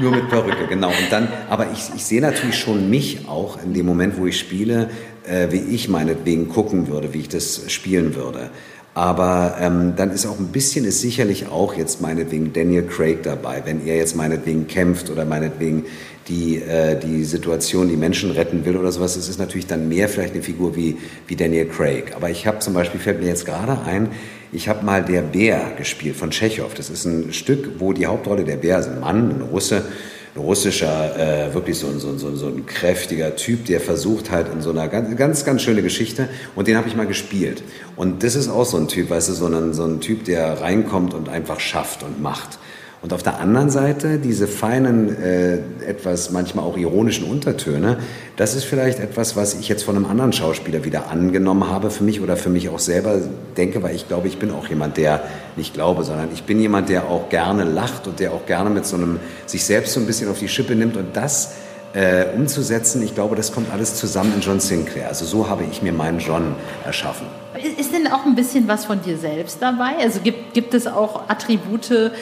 Speaker 15: Nur mit Perücke, genau. Und dann, aber ich, ich sehe natürlich schon mich auch in dem Moment, wo ich spiele, äh, wie ich meinetwegen gucken würde, wie ich das spielen würde. Aber ähm, dann ist auch ein bisschen, ist sicherlich auch jetzt meinetwegen Daniel Craig dabei, wenn er jetzt meinetwegen kämpft oder meinetwegen die, äh, die Situation, die Menschen retten will oder sowas. Es ist natürlich dann mehr vielleicht eine Figur wie, wie Daniel Craig. Aber ich habe zum Beispiel, fällt mir jetzt gerade ein, ich habe mal Der Bär gespielt von Tschechow. Das ist ein Stück, wo die Hauptrolle der Bär ist ein Mann, ein Russe, russischer, äh, wirklich so ein, so, so, so ein kräftiger Typ, der versucht halt in so einer ganz, ganz, ganz schöne Geschichte und den habe ich mal gespielt. Und das ist auch so ein Typ, weißt du, so ein, so ein Typ, der reinkommt und einfach schafft und macht. Und auf der anderen Seite diese feinen, äh, etwas manchmal auch ironischen Untertöne, das ist vielleicht etwas, was ich jetzt von einem anderen Schauspieler wieder angenommen habe für mich oder für mich auch selber denke, weil ich glaube, ich bin auch jemand, der nicht glaube, sondern ich bin jemand, der auch gerne lacht und der auch gerne mit so einem sich selbst so ein bisschen auf die Schippe nimmt und das äh, umzusetzen, ich glaube, das kommt alles zusammen in John Sinclair. Also so habe ich mir meinen John erschaffen.
Speaker 3: Ist denn auch ein bisschen was von dir selbst dabei? Also gibt, gibt es auch Attribute,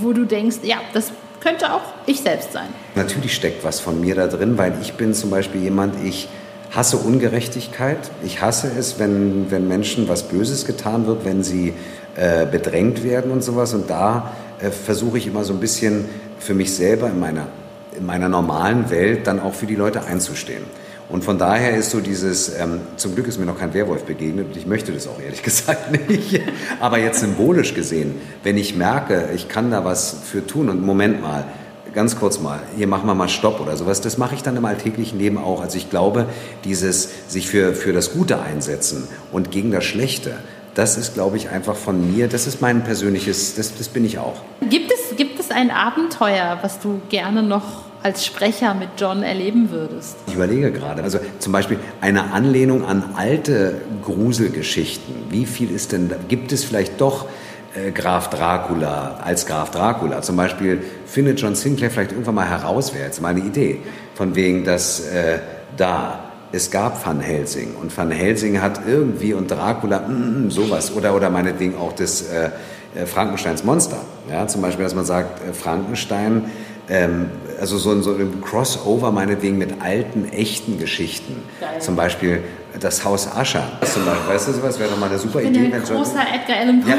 Speaker 3: wo du denkst, ja, das könnte auch ich selbst sein.
Speaker 15: Natürlich steckt was von mir da drin, weil ich bin zum Beispiel jemand, ich hasse Ungerechtigkeit. Ich hasse es, wenn, wenn Menschen was Böses getan wird, wenn sie äh, bedrängt werden und sowas. Und da äh, versuche ich immer so ein bisschen für mich selber in meiner, in meiner normalen Welt dann auch für die Leute einzustehen. Und von daher ist so dieses, ähm, zum Glück ist mir noch kein Werwolf begegnet und ich möchte das auch ehrlich gesagt nicht. Aber jetzt symbolisch gesehen, wenn ich merke, ich kann da was für tun und Moment mal, ganz kurz mal, hier machen wir mal Stopp oder sowas, das mache ich dann im alltäglichen Leben auch. Also ich glaube, dieses sich für, für das Gute einsetzen und gegen das Schlechte, das ist, glaube ich, einfach von mir, das ist mein persönliches, das, das bin ich auch.
Speaker 3: Gibt es, gibt es ein Abenteuer, was du gerne noch als Sprecher mit John erleben würdest?
Speaker 15: Ich überlege gerade. Also zum Beispiel eine Anlehnung an alte Gruselgeschichten. Wie viel ist denn, gibt es vielleicht doch äh, Graf Dracula als Graf Dracula? Zum Beispiel findet John Sinclair vielleicht irgendwann mal heraus, wäre jetzt meine Idee, von wegen, dass äh, da es gab Van Helsing und Van Helsing hat irgendwie und Dracula mm, mm, sowas oder oder meinetwegen auch das äh, äh Frankensteins Monster. Ja, zum Beispiel, dass man sagt, äh, Frankenstein ähm, also so, so ein Crossover meinetwegen mit alten, echten Geschichten. Geil. Zum Beispiel das Haus Ascher. Zum Beispiel, weißt du sowas? Wäre doch mal eine super
Speaker 3: ich
Speaker 15: bin
Speaker 3: Idee. Ein großer Edgar Allan Poe.
Speaker 15: Ja,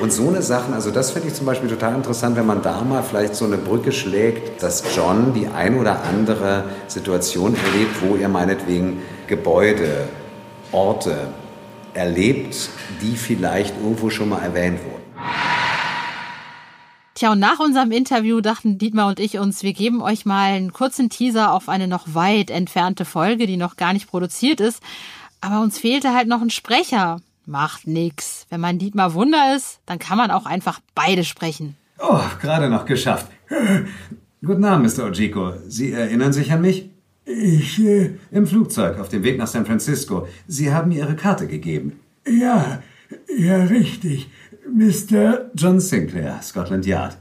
Speaker 15: und so eine Sachen, also das finde ich zum Beispiel total interessant, wenn man da mal vielleicht so eine Brücke schlägt, dass John die ein oder andere Situation erlebt, wo er meinetwegen Gebäude, Orte erlebt, die vielleicht irgendwo schon mal erwähnt wurden.
Speaker 18: Tja, und nach unserem Interview dachten Dietmar und ich uns, wir geben euch mal einen kurzen Teaser auf eine noch weit entfernte Folge, die noch gar nicht produziert ist. Aber uns fehlte halt noch ein Sprecher. Macht nix. Wenn man Dietmar Wunder ist, dann kann man auch einfach beide sprechen.
Speaker 15: Oh, gerade noch geschafft. Guten Abend, Mr. Ojiko. Sie erinnern sich an mich?
Speaker 19: Ich, äh,
Speaker 15: Im Flugzeug auf dem Weg nach San Francisco. Sie haben mir Ihre Karte gegeben.
Speaker 19: ja, ja, richtig. Mr.
Speaker 15: John Sinclair, Scotland Yard.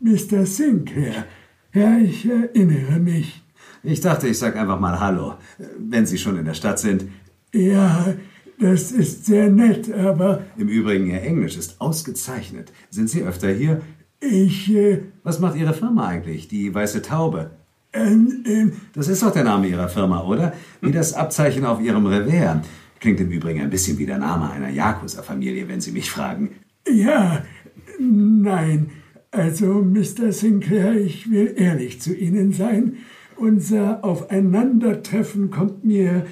Speaker 19: Mr. Sinclair. Ja, ich erinnere mich.
Speaker 15: Ich dachte, ich sag einfach mal Hallo, wenn Sie schon in der Stadt sind.
Speaker 19: Ja, das ist sehr nett, aber
Speaker 15: Im Übrigen, Ihr Englisch ist ausgezeichnet. Sind Sie öfter hier?
Speaker 19: ich, äh,
Speaker 15: Was macht Ihre Firma eigentlich? Die Weiße Taube.
Speaker 19: ähm, ähm,
Speaker 15: Das ist doch der Name Ihrer Firma, oder? Wie das Abzeichen auf Ihrem Revers. Klingt im Übrigen ein bisschen wie der Name einer Yakuza-Familie, wenn Sie mich fragen.
Speaker 19: Ja, nein. Also, Mr. Sinclair, ich will ehrlich zu Ihnen sein. Unser Aufeinandertreffen kommt mir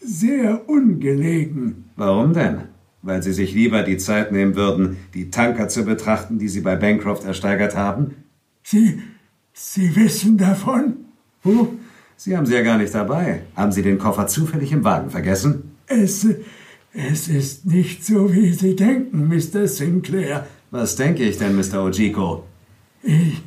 Speaker 19: sehr ungelegen.
Speaker 15: Warum denn? Weil Sie sich lieber die Zeit nehmen würden, die Tanker zu betrachten, die Sie bei Bancroft ersteigert haben?
Speaker 19: Sie, Sie wissen davon?
Speaker 15: Huh, Sie haben sie ja gar nicht dabei. Haben Sie den Koffer zufällig im Wagen vergessen?
Speaker 19: Es, es ist nicht so, wie Sie denken, Mr. Sinclair.
Speaker 15: Was denke ich denn, Mr. Ojiko?
Speaker 19: Ich,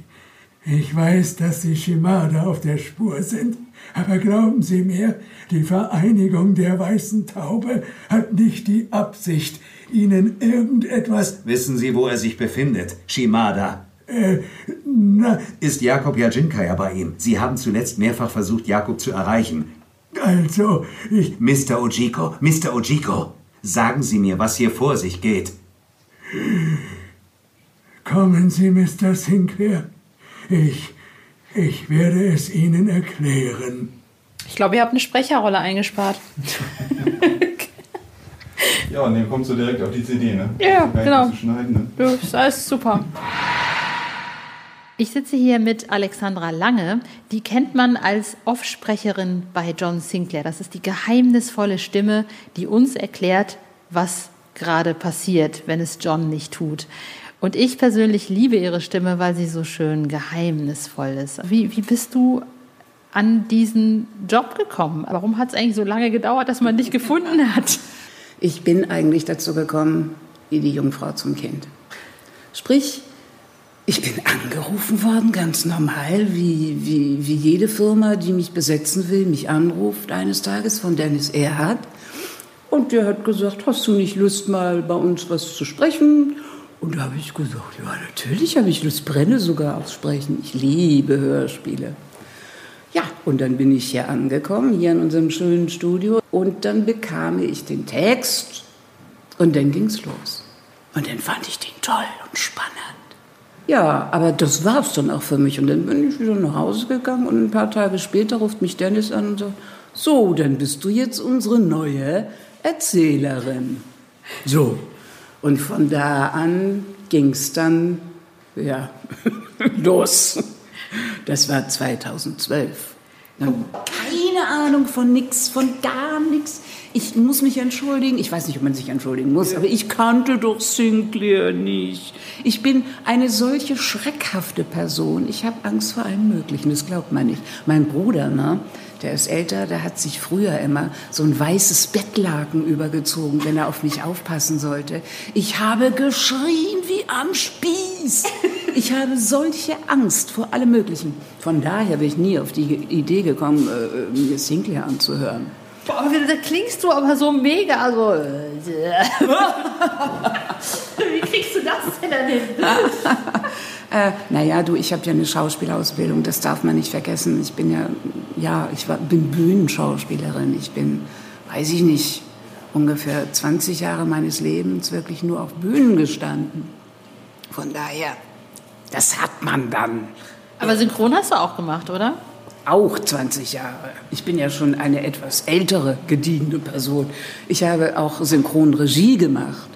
Speaker 19: ich weiß, dass Sie Shimada auf der Spur sind. Aber glauben Sie mir, die Vereinigung der Weißen Taube hat nicht die Absicht, Ihnen irgendetwas...
Speaker 15: Wissen Sie, wo er sich befindet? Shimada.
Speaker 19: Äh, na,
Speaker 15: Ist Jakob Jajinkaya bei ihm? Sie haben zuletzt mehrfach versucht, Jakob zu erreichen.
Speaker 19: also, ich...
Speaker 15: Mr. Ojiko, Mr. Ojiko, sagen Sie mir, was hier vor sich geht.
Speaker 19: Kommen Sie, Mr. Sinclair. Ich... Ich werde es Ihnen erklären.
Speaker 3: Ich glaube, ihr habt eine Sprecherrolle eingespart.
Speaker 17: Ja, und dann kommst du direkt auf die CD, ne?
Speaker 3: Ja, genau.
Speaker 17: Zu schneiden, ne?
Speaker 3: Du, ist alles super. Ich sitze hier mit Alexandra Lange. Die kennt man als Offsprecherin bei John Sinclair. Das ist die geheimnisvolle Stimme, die uns erklärt, was gerade passiert, wenn es John nicht tut. Und ich persönlich liebe ihre Stimme, weil sie so schön geheimnisvoll ist. Wie, wie bist du an diesen Job gekommen? Warum hat es eigentlich so lange gedauert, dass man dich gefunden hat?
Speaker 20: Ich bin eigentlich dazu gekommen, wie die Jungfrau zum Kind. Sprich, ich bin angerufen worden, ganz normal, wie, wie, wie jede Firma, die mich besetzen will, mich anruft eines Tages von Dennis Erhardt. Und der hat gesagt, hast du nicht Lust, mal bei uns was zu sprechen? Und da habe ich gesagt, ja, natürlich habe ich Lust, brenne sogar aufs Sprechen. Ich liebe Hörspiele. Ja, und dann bin ich hier angekommen, hier in unserem schönen Studio. Und dann bekam ich den Text und dann ging's los. Und dann fand ich den toll und spannend. Ja, aber das war's dann auch für mich. Und dann bin ich wieder nach Hause gegangen und ein paar Tage später ruft mich Dennis an und sagt, so, dann bist du jetzt unsere neue Erzählerin. So, und von da an ging's dann, ja, los. Das war 2012. Dann keine Ahnung von nix, von gar nichts. Ich muss mich entschuldigen. Ich weiß nicht, ob man sich entschuldigen muss, aber ich kannte doch Sinclair nicht. Ich bin eine solche schreckhafte Person. Ich habe Angst vor allem Möglichen. Das glaubt man nicht. Mein Bruder, ne? Der ist älter, der hat sich früher immer so ein weißes Bettlaken übergezogen, wenn er auf mich aufpassen sollte. Ich habe geschrien wie am Spieß. Ich habe solche Angst vor allem Möglichen. Von daher bin ich nie auf die Idee gekommen, äh, mir Sinclair anzuhören.
Speaker 3: Boah, da klingst du aber so mega. Also, wie kriegst du das denn dann hin?
Speaker 20: Äh, naja, du, ich habe ja eine Schauspielausbildung, das darf man nicht vergessen. Ich bin ja, ja, ich war, bin Bühnenschauspielerin. Ich bin, weiß ich nicht, ungefähr 20 Jahre meines Lebens wirklich nur auf Bühnen gestanden. Von daher, das hat man dann.
Speaker 3: Aber Synchron hast du auch gemacht, oder?
Speaker 20: Auch 20 Jahre. Ich bin ja schon eine etwas ältere, gediegene Person. Ich habe auch Synchronregie gemacht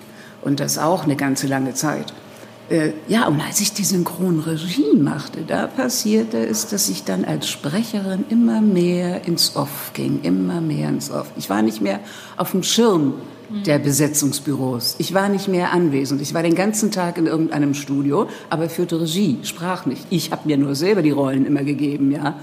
Speaker 20: und das auch eine ganze lange Zeit. Äh, ja, und als ich die Synchronregie machte, da passierte es, dass ich dann als Sprecherin immer mehr ins Off ging, immer mehr ins Off. Ich war nicht mehr auf dem Schirm der Besetzungsbüros. Ich war nicht mehr anwesend. Ich war den ganzen Tag in irgendeinem Studio, aber führte Regie, sprach nicht. Ich habe mir nur selber die Rollen immer gegeben, ja.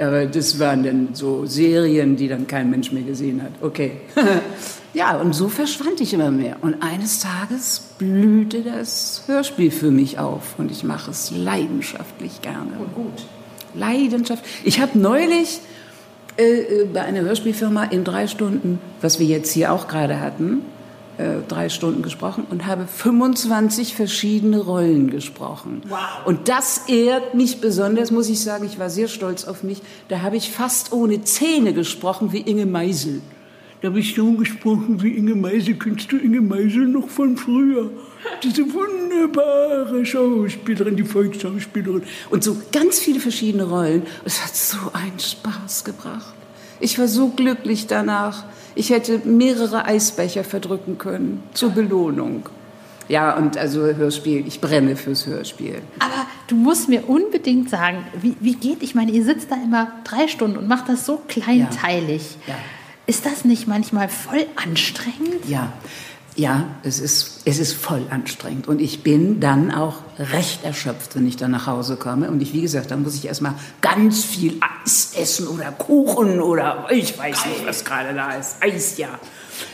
Speaker 20: Aber das waren dann so Serien, die dann kein Mensch mehr gesehen hat. Okay. ja, und so verschwand ich immer mehr. Und eines Tages blühte das Hörspiel für mich auf. Und ich mache es leidenschaftlich gerne.
Speaker 3: Und gut.
Speaker 20: Leidenschaft. Ich habe neulich äh, äh, bei einer Hörspielfirma in drei Stunden, was wir jetzt hier auch gerade hatten, drei Stunden gesprochen und habe 25 verschiedene Rollen gesprochen. Wow. Und das ehrt mich besonders, muss ich sagen. Ich war sehr stolz auf mich. Da habe ich fast ohne Zähne gesprochen wie Inge Meisel. Da habe ich so gesprochen wie Inge Meisel. Kennst du Inge Meisel noch von früher? Diese wunderbare Schauspielerin, die Volksschauspielerin. Und so ganz viele verschiedene Rollen. Es hat so einen Spaß gebracht. Ich war so glücklich danach. Ich hätte mehrere Eisbecher verdrücken können zur Belohnung. Ja, und also Hörspiel, ich brenne fürs Hörspiel.
Speaker 3: Aber du musst mir unbedingt sagen, wie, wie geht, ich meine, ihr sitzt da immer drei Stunden und macht das so kleinteilig. Ja. Ja. Ist das nicht manchmal voll anstrengend?
Speaker 20: Ja, ja, es ist, es ist voll anstrengend. Und ich bin dann auch recht erschöpft, wenn ich dann nach Hause komme. Und ich, wie gesagt, dann muss ich erstmal ganz viel Eis essen oder Kuchen oder ich weiß nicht, was gerade da ist. Eis, ja.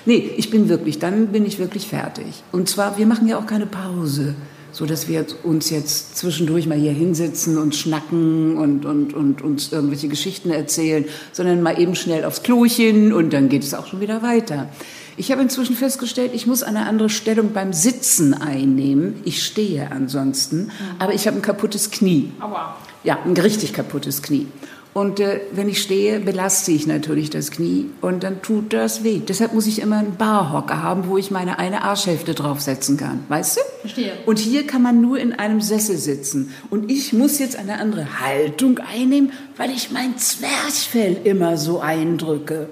Speaker 20: Nee, ich bin wirklich, dann bin ich wirklich fertig. Und zwar, wir machen ja auch keine Pause so dass wir uns jetzt zwischendurch mal hier hinsetzen und schnacken und, und, und uns irgendwelche Geschichten erzählen, sondern mal eben schnell aufs Klochen und dann geht es auch schon wieder weiter. Ich habe inzwischen festgestellt, ich muss eine andere Stellung beim Sitzen einnehmen. Ich stehe ansonsten, aber ich habe ein kaputtes Knie. Aua. Ja, ein richtig kaputtes Knie. Und äh, wenn ich stehe, belaste ich natürlich das Knie und dann tut das weh. Deshalb muss ich immer einen Barhocker haben, wo ich meine eine Arschhälfte draufsetzen kann. Weißt du?
Speaker 3: Verstehe.
Speaker 20: Und hier kann man nur in einem Sessel sitzen. Und ich muss jetzt eine andere Haltung einnehmen, weil ich mein Zwerchfell immer so eindrücke.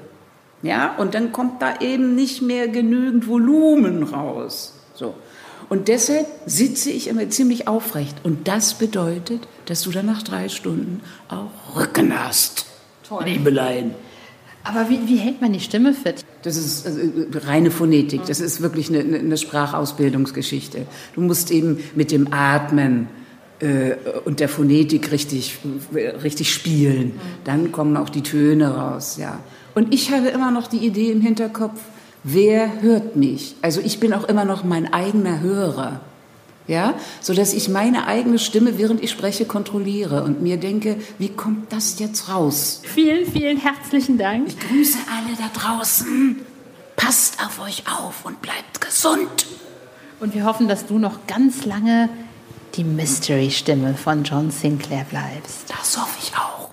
Speaker 20: Ja? Und dann kommt da eben nicht mehr genügend Volumen raus. So. Und deshalb sitze ich immer ziemlich aufrecht. Und das bedeutet, dass du dann nach drei Stunden auch Rücken hast. Toll. Liebelein.
Speaker 3: Aber wie, wie hält man die Stimme fit?
Speaker 20: Das ist also, reine Phonetik. Das ist wirklich eine, eine Sprachausbildungsgeschichte. Du musst eben mit dem Atmen äh, und der Phonetik richtig, richtig spielen. Dann kommen auch die Töne raus. Ja. Und ich habe immer noch die Idee im Hinterkopf, wer hört mich? Also ich bin auch immer noch mein eigener Hörer. Ja, so dass ich meine eigene Stimme, während ich spreche, kontrolliere und mir denke, wie kommt das jetzt raus?
Speaker 3: Vielen, vielen herzlichen Dank.
Speaker 20: Ich grüße alle da draußen. Passt auf euch auf und bleibt gesund.
Speaker 3: Und wir hoffen, dass du noch ganz lange die Mystery-Stimme von John Sinclair bleibst.
Speaker 20: Das hoffe ich auch.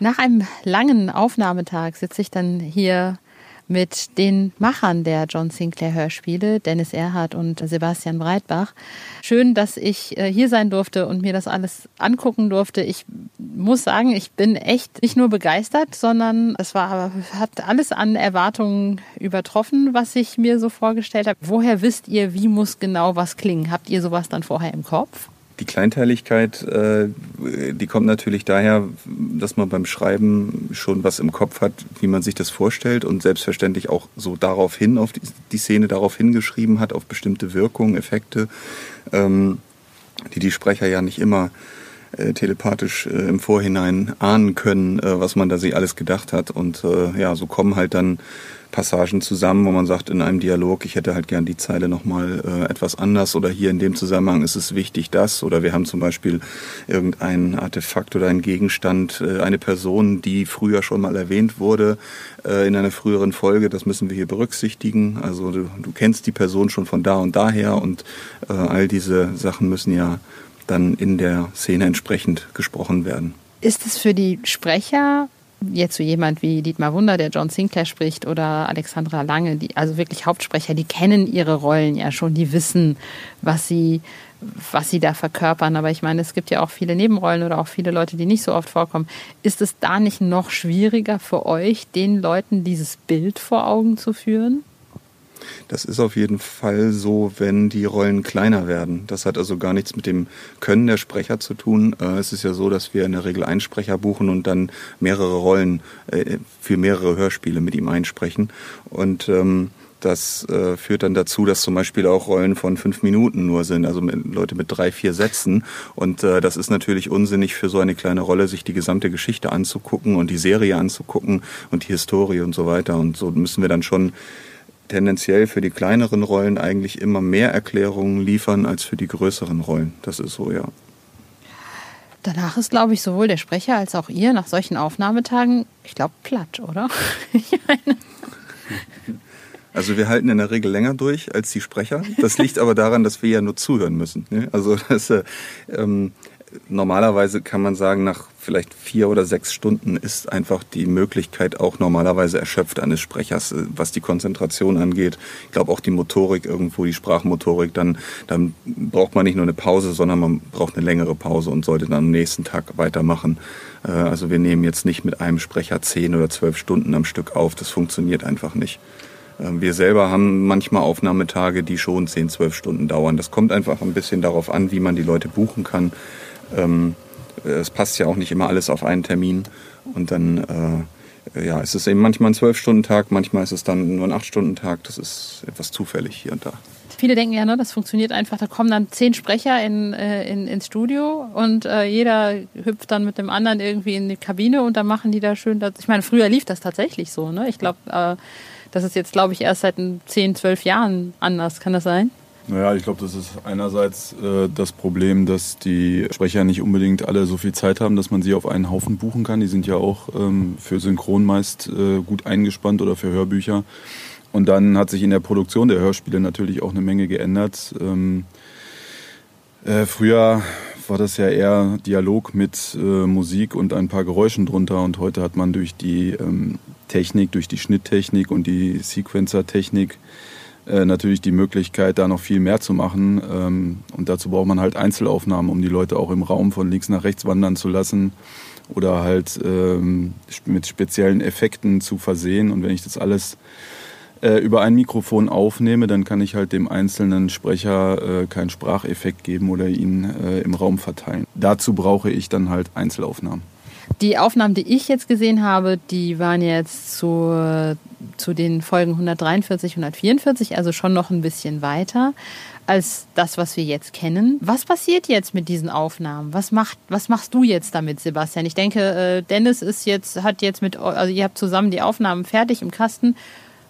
Speaker 3: Nach einem langen Aufnahmetag sitze ich dann hier mit den Machern der John Sinclair Hörspiele, Dennis Erhardt und Sebastian Breitbach. Schön, dass ich äh, hier sein durfte und mir das alles angucken durfte. Ich muss sagen, ich bin echt nicht nur begeistert, sondern es war, hat alles an Erwartungen übertroffen, was ich mir so vorgestellt habe. Woher wisst ihr, wie muss genau was klingen? Habt ihr sowas dann vorher im Kopf?
Speaker 17: Die Kleinteiligkeit, äh, die kommt natürlich daher, dass man beim Schreiben schon was im Kopf hat, wie man sich das vorstellt und selbstverständlich auch so darauf hin, auf die, Szene darauf hingeschrieben hat, auf bestimmte Wirkungen, Effekte, ähm, die die Sprecher ja nicht immer äh, telepathisch äh, im Vorhinein ahnen können, was man da sich alles gedacht hat. Und ja, so kommen halt dann Passagen zusammen, wo man sagt in einem Dialog, ich hätte halt gern die Zeile nochmal äh, etwas anders oder hier in dem Zusammenhang ist es wichtig, das oder wir haben zum Beispiel irgendein Artefakt oder einen Gegenstand, äh, eine Person, die früher schon mal erwähnt wurde äh, in einer früheren Folge, das müssen wir hier berücksichtigen. Also du, du kennst die Person schon von da und daher und äh, all diese Sachen müssen ja dann in der Szene entsprechend gesprochen werden.
Speaker 3: Ist es für die Sprecher jetzt so jemand wie Dietmar Wunder, der John Sinclair spricht, oder Alexandra Lange, die, also wirklich Hauptsprecher, die kennen ihre Rollen ja schon, die wissen, was sie, was sie da verkörpern. Aber ich meine, es gibt ja auch viele Nebenrollen oder auch viele Leute, die nicht so oft vorkommen. Ist es da nicht noch schwieriger für euch, den Leuten dieses Bild vor Augen zu führen?
Speaker 17: Das ist auf jeden Fall so, wenn die Rollen kleiner werden. Das hat also gar nichts mit dem Können der Sprecher zu tun. Äh, es ist ja so, dass wir in der Regel einen Sprecher buchen und dann mehrere Rollen äh, für mehrere Hörspiele mit ihm einsprechen. Und ähm, das äh, führt dann dazu, dass zum Beispiel auch Rollen von fünf Minuten nur sind, also Leute mit drei, vier Sätzen. Und äh, das ist natürlich unsinnig für so eine kleine Rolle, sich die gesamte Geschichte anzugucken und die Serie anzugucken und die Historie und so weiter. Und so müssen wir dann schon tendenziell für die kleineren Rollen eigentlich immer mehr Erklärungen liefern als für die größeren Rollen. Das ist so, ja.
Speaker 3: Danach ist, glaube ich, sowohl der Sprecher als auch ihr nach solchen Aufnahmetagen, ich glaube, platt, oder?
Speaker 17: Also wir halten in der Regel länger durch als die Sprecher. Das liegt aber daran, dass wir ja nur zuhören müssen. Ne? Also das, äh, ähm, normalerweise kann man sagen, nach vielleicht vier oder sechs Stunden ist einfach die Möglichkeit auch normalerweise erschöpft eines Sprechers, äh, was die Konzentration angeht. Ich glaube auch die Motorik irgendwo, die Sprachmotorik, dann, dann braucht man nicht nur eine Pause, sondern man braucht eine längere Pause und sollte dann am nächsten Tag weitermachen. Äh, also wir nehmen jetzt nicht mit einem Sprecher zehn oder zwölf Stunden am Stück auf. Das funktioniert einfach nicht. Ähm, wir selber haben manchmal Aufnahmetage, die schon 10, 12 Stunden dauern. Das kommt einfach ein bisschen darauf an, wie man die Leute buchen kann. Ähm, es passt ja auch nicht immer alles auf einen Termin. Und dann äh, ja, es eben manchmal ein 12-Stunden-Tag, manchmal ist es dann nur ein 8-Stunden-Tag. Das ist etwas zufällig hier und da.
Speaker 3: Viele denken ja, ne, das funktioniert einfach. Da kommen dann zehn Sprecher in, äh, in, ins Studio und äh, jeder hüpft dann mit dem anderen irgendwie in die Kabine und dann machen die da schön. Das. Ich meine, früher lief das tatsächlich so. Ne? Ich glaube, äh, das ist jetzt, glaube ich, erst seit 10, 12 Jahren anders. Kann das sein?
Speaker 21: Naja, ich glaube, das ist einerseits äh, das Problem, dass die Sprecher nicht unbedingt alle so viel Zeit haben, dass man sie auf einen Haufen buchen kann. Die sind ja auch ähm, für Synchron meist äh, gut eingespannt oder für Hörbücher. Und dann hat sich in der Produktion der Hörspiele natürlich auch eine Menge geändert. Ähm, äh, früher war das ja eher Dialog mit äh, Musik und ein paar Geräuschen drunter und heute hat man durch die ähm, Technik, durch die Schnitttechnik und die Sequencer-Technik äh, natürlich die Möglichkeit, da noch viel mehr zu machen. Ähm, und dazu braucht man halt Einzelaufnahmen, um die Leute auch im Raum von links nach rechts wandern zu lassen oder halt ähm, mit speziellen Effekten zu versehen. Und wenn ich das alles äh, über ein Mikrofon aufnehme, dann kann ich halt dem einzelnen Sprecher äh, keinen Spracheffekt geben oder ihn äh, im Raum verteilen. Dazu brauche ich dann halt Einzelaufnahmen.
Speaker 3: Die Aufnahmen, die ich jetzt gesehen habe, die waren jetzt zu, zu den Folgen 143, 144, also schon noch ein bisschen weiter als das, was wir jetzt kennen. Was passiert jetzt mit diesen Aufnahmen? Was, macht, was machst du jetzt damit, Sebastian? Ich denke, äh, Dennis ist jetzt, hat jetzt mit, also ihr habt zusammen die Aufnahmen fertig im Kasten.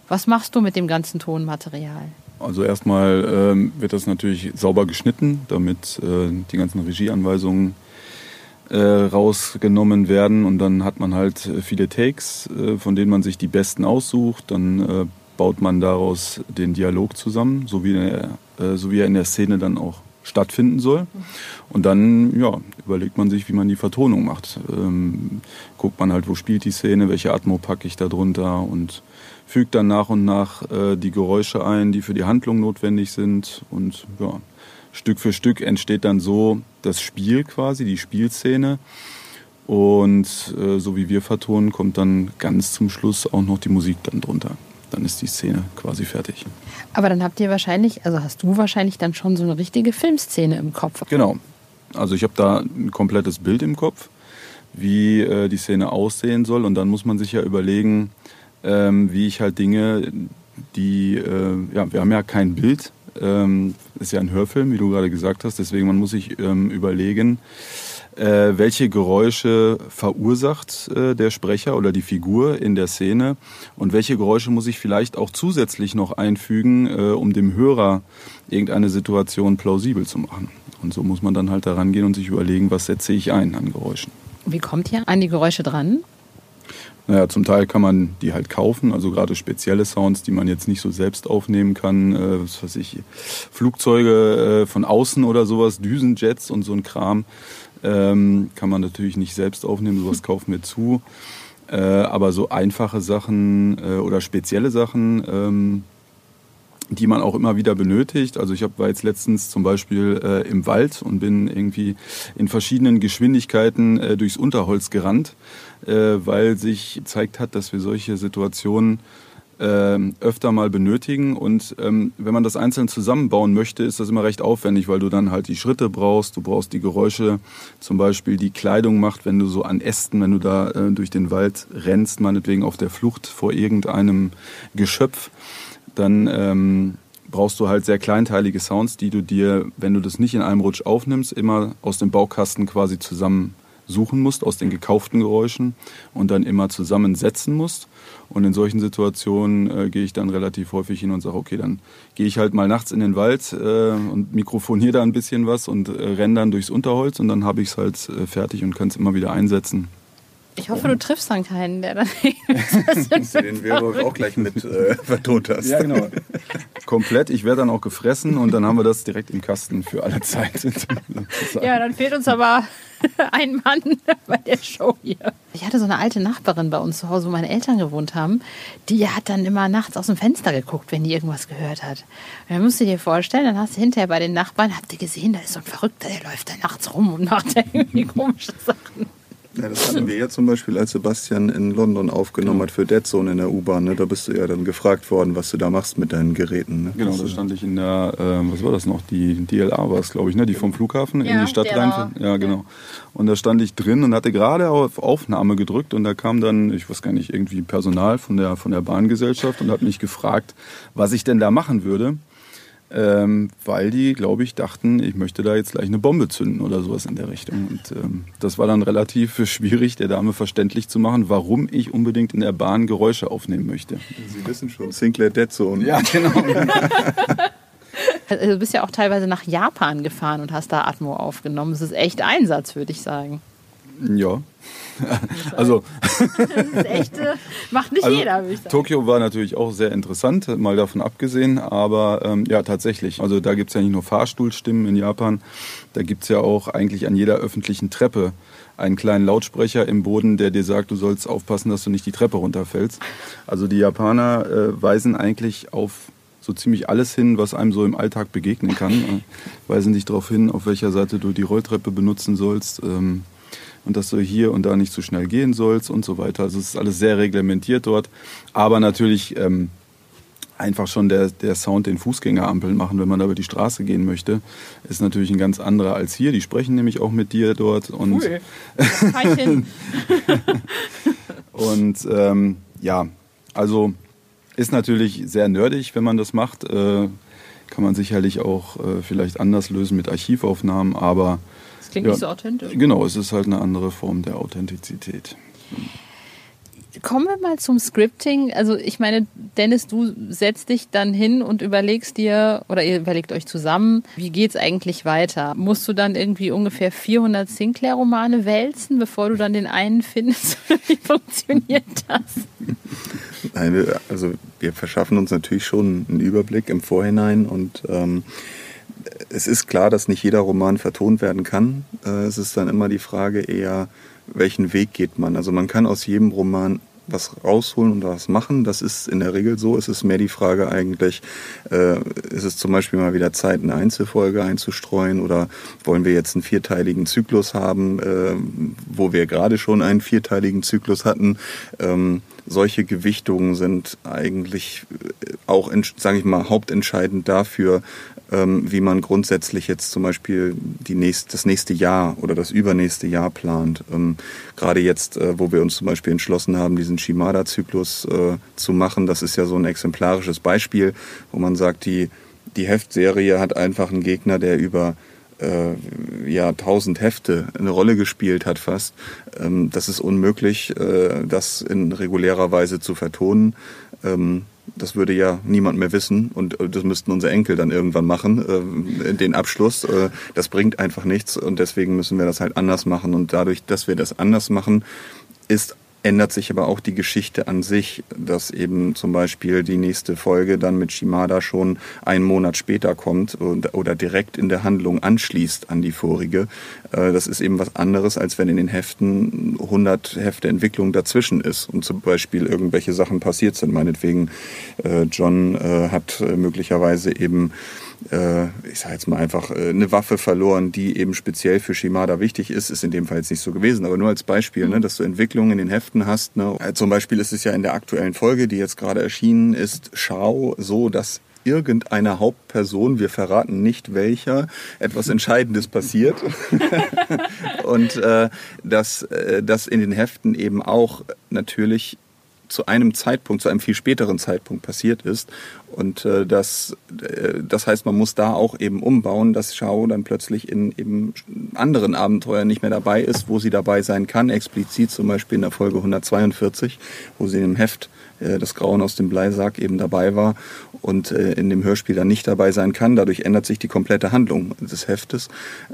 Speaker 3: Was machst du mit dem ganzen Tonmaterial?
Speaker 21: Also erstmal ähm, wird das natürlich sauber geschnitten, damit äh, die ganzen Regieanweisungen äh, rausgenommen werden und dann hat man halt viele Takes, äh, von denen man sich die besten aussucht. Dann äh, baut man daraus den Dialog zusammen, so wie, er, äh, so wie er in der Szene dann auch stattfinden soll. Und dann ja, überlegt man sich, wie man die Vertonung macht. Ähm, guckt man halt, wo spielt die Szene, welche Atmo packe ich da drunter und fügt dann nach und nach äh, die Geräusche ein, die für die Handlung notwendig sind. Und ja, Stück für Stück entsteht dann so das Spiel quasi, die Spielszene. Und äh, so wie wir vertonen, kommt dann ganz zum Schluss auch noch die Musik dann drunter. Dann ist die Szene quasi fertig.
Speaker 3: Aber dann habt ihr wahrscheinlich, also hast du wahrscheinlich dann schon so eine richtige Filmszene im Kopf.
Speaker 21: Genau. Also ich habe da ein komplettes Bild im Kopf, wie äh, die Szene aussehen soll. Und dann muss man sich ja überlegen, ähm, wie ich halt Dinge, die, äh, ja, wir haben ja kein Bild, ähm, ist ja ein Hörfilm, wie du gerade gesagt hast, deswegen man muss sich ähm, überlegen, äh, welche Geräusche verursacht äh, der Sprecher oder die Figur in der Szene und welche Geräusche muss ich vielleicht auch zusätzlich noch einfügen, äh, um dem Hörer irgendeine Situation plausibel zu machen. Und so muss man dann halt daran gehen und sich überlegen, was setze ich ein an Geräuschen.
Speaker 3: Wie kommt ihr an die Geräusche dran?
Speaker 21: Naja, zum Teil kann man die halt kaufen, also gerade spezielle Sounds, die man jetzt nicht so selbst aufnehmen kann, äh, was weiß ich, Flugzeuge äh, von außen oder sowas, Düsenjets und so ein Kram, ähm, kann man natürlich nicht selbst aufnehmen, sowas kaufen wir zu. Äh, aber so einfache Sachen äh, oder spezielle Sachen, ähm, die man auch immer wieder benötigt. Also ich hab, war jetzt letztens zum Beispiel äh, im Wald und bin irgendwie in verschiedenen Geschwindigkeiten äh, durchs Unterholz gerannt, äh, weil sich gezeigt hat, dass wir solche Situationen äh, öfter mal benötigen. Und ähm, wenn man das einzeln zusammenbauen möchte, ist das immer recht aufwendig, weil du dann halt die Schritte brauchst, du brauchst die Geräusche, zum Beispiel die Kleidung macht, wenn du so an Ästen, wenn du da äh, durch den Wald rennst, meinetwegen auf der Flucht vor irgendeinem Geschöpf dann ähm, brauchst du halt sehr kleinteilige Sounds, die du dir, wenn du das nicht in einem Rutsch aufnimmst, immer aus dem Baukasten quasi zusammen suchen musst, aus den gekauften Geräuschen und dann immer zusammensetzen musst. Und in solchen Situationen äh, gehe ich dann relativ häufig hin und sage, okay, dann gehe ich halt mal nachts in den Wald äh, und mikrofoniere da ein bisschen was und äh, renne dann durchs Unterholz und dann habe ich es halt äh, fertig und kann es immer wieder einsetzen.
Speaker 3: Ich hoffe, du triffst dann keinen, der dann.
Speaker 17: den Werwolf auch gleich mit äh, vertont hast.
Speaker 21: Ja, genau. Komplett. Ich werde dann auch gefressen und dann haben wir das direkt im Kasten für alle Zeit.
Speaker 3: ja, dann fehlt uns aber ein Mann bei der Show hier. Ich hatte so eine alte Nachbarin bei uns zu Hause, wo meine Eltern gewohnt haben. Die hat dann immer nachts aus dem Fenster geguckt, wenn die irgendwas gehört hat. Und dann musst du dir vorstellen, dann hast du hinterher bei den Nachbarn, habt ihr gesehen, da ist so ein Verrückter, der läuft da nachts rum und macht da irgendwie komische Sachen.
Speaker 17: Ja, das hatten wir ja zum Beispiel, als Sebastian in London aufgenommen hat für Dead Zone in der U-Bahn. Ne? Da bist du ja dann gefragt worden, was du da machst mit deinen Geräten. Ne?
Speaker 21: Genau, da stand ich in der, äh, was war das noch? Die DLA war es, glaube ich, ne? die vom Flughafen
Speaker 3: ja,
Speaker 21: in die Stadt rein. Ja, genau. Und da stand ich drin und hatte gerade auf Aufnahme gedrückt und da kam dann, ich weiß gar nicht, irgendwie Personal von der, von der Bahngesellschaft und hat mich gefragt, was ich denn da machen würde ähm, weil die, glaube ich, dachten, ich möchte da jetzt gleich eine Bombe zünden oder sowas in der Richtung. Und ähm, das war dann relativ schwierig, der Dame verständlich zu machen, warum ich unbedingt in der Bahn Geräusche aufnehmen möchte.
Speaker 17: Sie wissen schon, Sinclair Dead Zone.
Speaker 21: Ja, genau.
Speaker 3: Also du bist ja auch teilweise nach Japan gefahren und hast da Atmo aufgenommen. Das ist echt Einsatz, würde ich sagen.
Speaker 21: Ja. also.
Speaker 3: das ist echt, äh, macht nicht
Speaker 21: also,
Speaker 3: jeder, würde ich sagen.
Speaker 21: Tokio war natürlich auch sehr interessant, mal davon abgesehen. Aber ähm, ja, tatsächlich. Also da gibt es ja nicht nur Fahrstuhlstimmen in Japan, da gibt es ja auch eigentlich an jeder öffentlichen Treppe einen kleinen Lautsprecher im Boden, der dir sagt, du sollst aufpassen, dass du nicht die Treppe runterfällst. Also die Japaner äh, weisen eigentlich auf so ziemlich alles hin, was einem so im Alltag begegnen kann. Äh, weisen dich darauf hin, auf welcher Seite du die Rolltreppe benutzen sollst. Ähm, und dass du hier und da nicht zu so schnell gehen sollst und so weiter. Also es ist alles sehr reglementiert dort. Aber natürlich ähm, einfach schon der, der Sound, den Fußgängerampeln machen, wenn man da über die Straße gehen möchte, ist natürlich ein ganz anderer als hier. Die sprechen nämlich auch mit dir dort. Und,
Speaker 3: Cool.
Speaker 21: und ähm, ja, also ist natürlich sehr nerdig, wenn man das macht. Äh, kann man sicherlich auch äh, vielleicht anders lösen mit Archivaufnahmen, aber
Speaker 3: Klingt nicht so authentisch.
Speaker 21: Genau, es ist halt eine andere Form der Authentizität.
Speaker 3: Kommen wir mal zum Scripting. Also ich meine, Dennis, du setzt dich dann hin und überlegst dir, oder ihr überlegt euch zusammen, wie geht's eigentlich weiter? Musst du dann irgendwie ungefähr 400 Sinclair-Romane wälzen, bevor du dann den einen findest? wie funktioniert das?
Speaker 17: Nein, wir, also wir verschaffen uns natürlich schon einen Überblick im Vorhinein und ähm, es ist klar, dass nicht jeder Roman vertont werden kann. Äh, es ist dann immer die Frage eher, welchen Weg geht man. Also man kann aus jedem Roman was rausholen und was machen. Das ist in der Regel so. Es ist mehr die Frage eigentlich, äh, ist es zum Beispiel mal wieder Zeit, eine Einzelfolge einzustreuen oder wollen wir jetzt einen vierteiligen Zyklus haben, äh, wo wir gerade schon einen vierteiligen Zyklus hatten. Ähm, solche Gewichtungen sind eigentlich auch, sage ich mal, hauptentscheidend dafür, ähm, wie man grundsätzlich jetzt zum Beispiel die nächst, das nächste Jahr oder das übernächste Jahr plant. Ähm, Gerade jetzt, äh, wo wir uns zum Beispiel entschlossen haben, diesen Shimada-Zyklus äh, zu machen, das ist ja so ein exemplarisches Beispiel, wo man sagt, die, die Heftserie hat einfach einen Gegner, der über äh, ja, tausend Hefte eine Rolle gespielt hat fast. Ähm, das ist unmöglich, äh, das in regulärer Weise zu vertonen. Das würde ja niemand mehr wissen und äh, das müssten unsere Enkel dann irgendwann machen, äh, den Abschluss. Äh, das bringt einfach nichts und deswegen müssen wir das halt anders machen. Und dadurch, dass wir das anders machen, ist ändert sich aber auch die Geschichte an sich, dass eben zum Beispiel die nächste Folge dann mit Shimada schon einen Monat später kommt und, oder direkt in der Handlung anschließt an die vorige. Äh, das ist eben was anderes, als wenn in den Heften 100 Hefte Entwicklung dazwischen ist und zum Beispiel irgendwelche Sachen passiert sind. Meinetwegen, äh, John äh, hat möglicherweise eben ich sage jetzt mal einfach, äh, eine Waffe verloren, die eben speziell für Shimada wichtig ist, ist in dem Fall jetzt nicht so gewesen, aber nur als Beispiel, ne, dass du Entwicklungen in den Heften hast. Ne. Äh, zum Beispiel ist es ja in der aktuellen Folge, die jetzt gerade erschienen ist, Schau, so, dass irgendeiner Hauptperson, wir verraten nicht welcher, etwas Entscheidendes passiert. und äh, dass äh, das in den Heften eben auch natürlich zu einem Zeitpunkt, zu einem viel späteren Zeitpunkt passiert ist. Und äh, das, äh, das heißt, man muss da auch eben umbauen, dass Shao dann plötzlich in eben anderen Abenteuern nicht mehr dabei ist, wo sie dabei sein kann. Explizit zum Beispiel in der Folge 142, wo sie im Heft äh, das Grauen aus dem Bleisack eben dabei war und äh, in dem Hörspiel dann nicht dabei sein kann. Dadurch ändert sich die komplette Handlung des Heftes.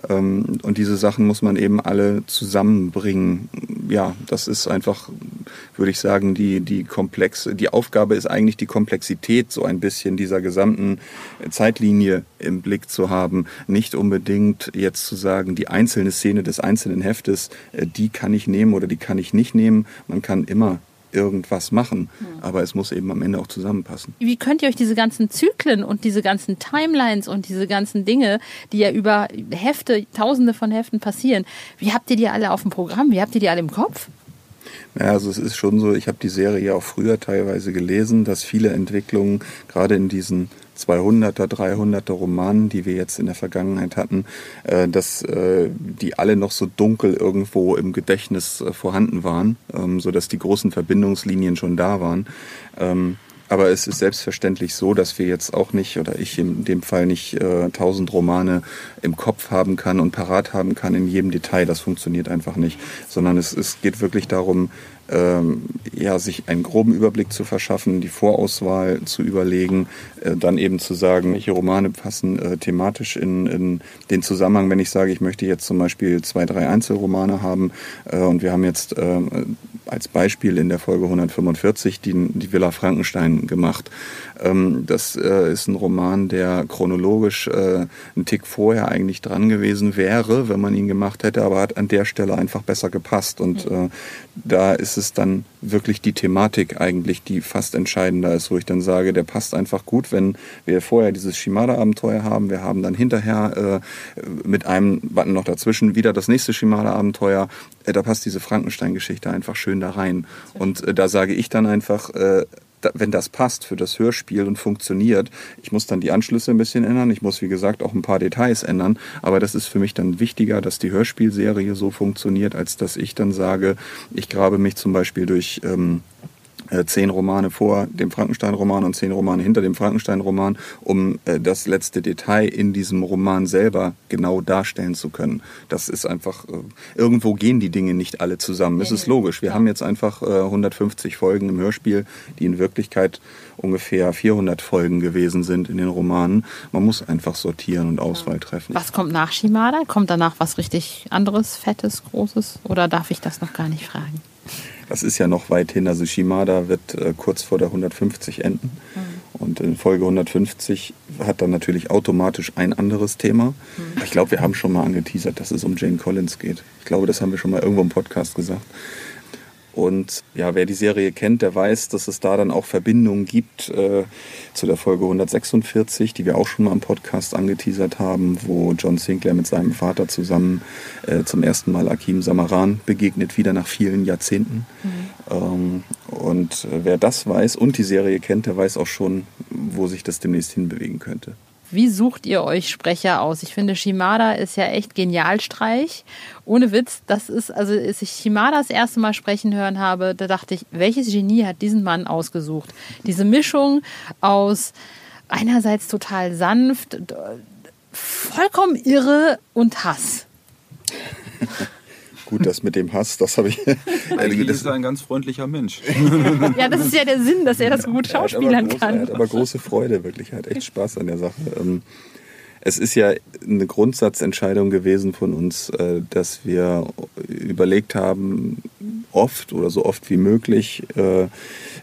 Speaker 17: Ähm, und diese Sachen muss man eben alle zusammenbringen. Ja, das ist einfach, würde ich sagen, die, die komplexe, die Aufgabe ist eigentlich die Komplexität so ein bisschen dieser gesamten Zeitlinie im Blick zu haben. Nicht unbedingt jetzt zu sagen, die einzelne Szene des einzelnen Heftes, äh, die kann ich nehmen oder die kann ich nicht nehmen. Man kann immer irgendwas machen, aber es muss eben am Ende auch zusammenpassen.
Speaker 3: Wie könnt ihr euch diese ganzen Zyklen und diese ganzen Timelines und diese ganzen Dinge, die ja über Hefte, tausende von Heften passieren, wie habt ihr die alle auf dem Programm? Wie habt ihr die alle im Kopf?
Speaker 17: Ja, also es ist schon so, ich habe die Serie ja auch früher teilweise gelesen, dass viele Entwicklungen gerade in diesen 200er, 300er Romanen, die wir jetzt in der Vergangenheit hatten, äh, dass äh, die alle noch so dunkel irgendwo im Gedächtnis äh, vorhanden waren, ähm, so dass die großen Verbindungslinien schon da waren. Ähm, aber es ist selbstverständlich so, dass wir jetzt auch nicht, oder ich in dem Fall nicht äh, tausend Romane im Kopf haben kann und parat haben kann in jedem Detail. Das funktioniert einfach nicht. Sondern es, es geht wirklich darum, ähm, ja, sich einen groben Überblick zu verschaffen, die Vorauswahl zu überlegen, äh, dann eben zu sagen, welche Romane passen äh, thematisch in, in den Zusammenhang, wenn ich sage, ich möchte jetzt zum Beispiel zwei, drei Einzelromane haben äh, und wir haben jetzt äh, als Beispiel in der Folge 145 die, die Villa Frankenstein gemacht. Ähm, das äh, ist ein Roman, der chronologisch äh, einen Tick vorher eigentlich dran gewesen wäre, wenn man ihn gemacht hätte, aber hat an der Stelle einfach besser gepasst. Und äh, da ist es dann wirklich die Thematik eigentlich, die fast entscheidender ist, wo ich dann sage, der passt einfach gut, wenn wir vorher dieses Shimada-Abenteuer haben, wir haben dann hinterher äh, mit einem Button noch dazwischen wieder das nächste Shimada-Abenteuer, da passt diese Frankenstein-Geschichte einfach schön da rein. Und äh, da sage ich dann einfach, äh, wenn das passt für das Hörspiel und funktioniert, ich muss dann die Anschlüsse ein bisschen ändern, ich muss wie gesagt auch ein paar Details ändern, aber das ist für mich dann wichtiger, dass die Hörspielserie so funktioniert, als dass ich dann sage, ich grabe mich zum Beispiel durch ähm, äh, zehn Romane vor dem Frankenstein-Roman und zehn Romane hinter dem Frankenstein-Roman, um äh, das letzte Detail in diesem Roman selber genau darstellen zu können. Das ist einfach, äh, irgendwo gehen die Dinge nicht alle zusammen. Es ist logisch. Wir haben jetzt einfach 150 Folgen im Hörspiel, die in Wirklichkeit ungefähr 400 Folgen gewesen sind in den Romanen. Man muss einfach sortieren und Auswahl treffen.
Speaker 3: Was kommt nach Shimada? Kommt danach was richtig anderes, fettes, großes? Oder darf ich das noch gar nicht fragen?
Speaker 17: Das ist ja noch weit hin. Also Shimada wird äh, kurz vor der 150 enden. Mhm. Und in Folge 150 hat dann natürlich automatisch ein anderes Thema. Mhm. Ich glaube, wir haben schon mal angeteasert, dass es um Jane Collins geht. Ich glaube, das haben wir schon mal irgendwo im Podcast gesagt. Und ja, wer die Serie kennt, der weiß, dass es da dann auch Verbindungen gibt äh, zu der Folge 146, die wir auch schon mal im Podcast angeteasert haben, wo John Sinclair mit seinem Vater zusammen äh, zum ersten Mal Akim Samaran begegnet, wieder nach vielen Jahrzehnten. Mhm. Ähm, und äh, wer das weiß und die Serie kennt, der weiß auch schon, wo sich das demnächst hinbewegen könnte.
Speaker 3: Wie sucht ihr euch Sprecher aus? Ich finde, Shimada ist ja echt Genialstreich. Ohne Witz, das ist, also als ich Shimada das erste Mal sprechen hören habe, da dachte ich, welches Genie hat diesen Mann ausgesucht? Diese Mischung aus einerseits total sanft, vollkommen irre und Hass.
Speaker 17: Gut, das mit dem Hass, das habe ich.
Speaker 21: Eigentlich ist er ein ganz freundlicher Mensch.
Speaker 3: ja, das ist ja der Sinn, dass er das gut schauspielern
Speaker 17: große,
Speaker 3: kann.
Speaker 17: Er hat aber große Freude, wirklich. Er hat echt Spaß an der Sache. Ähm, es ist ja eine Grundsatzentscheidung gewesen von uns, äh, dass wir überlegt haben, oft oder so oft wie möglich äh,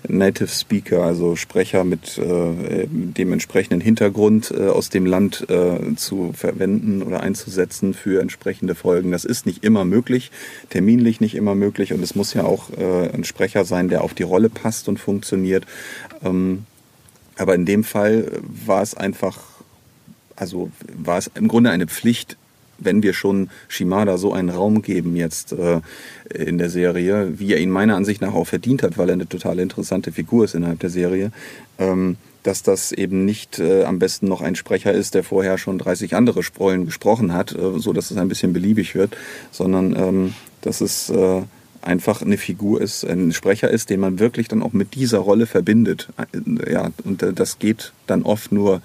Speaker 17: Native Speaker, also Sprecher mit äh, dem entsprechenden Hintergrund aus dem Land zu verwenden oder einzusetzen für entsprechende Folgen. Das ist nicht immer möglich, terminlich nicht immer möglich und es muss ja auch ein Sprecher sein, der auf die Rolle passt und funktioniert. Ähm, aber in dem Fall war es einfach also war es im Grunde eine Pflicht, wenn wir schon Shimada so einen Raum geben jetzt äh, in der Serie, wie er ihn meiner Ansicht nach auch verdient hat, weil er eine total interessante Figur ist innerhalb der Serie, ähm, dass das eben nicht äh, am besten noch ein Sprecher ist, der vorher schon 30 andere Sprollen gesprochen hat, äh, so dass es ein bisschen beliebig wird, sondern ähm, dass es äh, einfach eine Figur ist, ein Sprecher ist, den man wirklich dann auch mit dieser Rolle verbindet. Äh, ja, und äh, das geht dann oft nur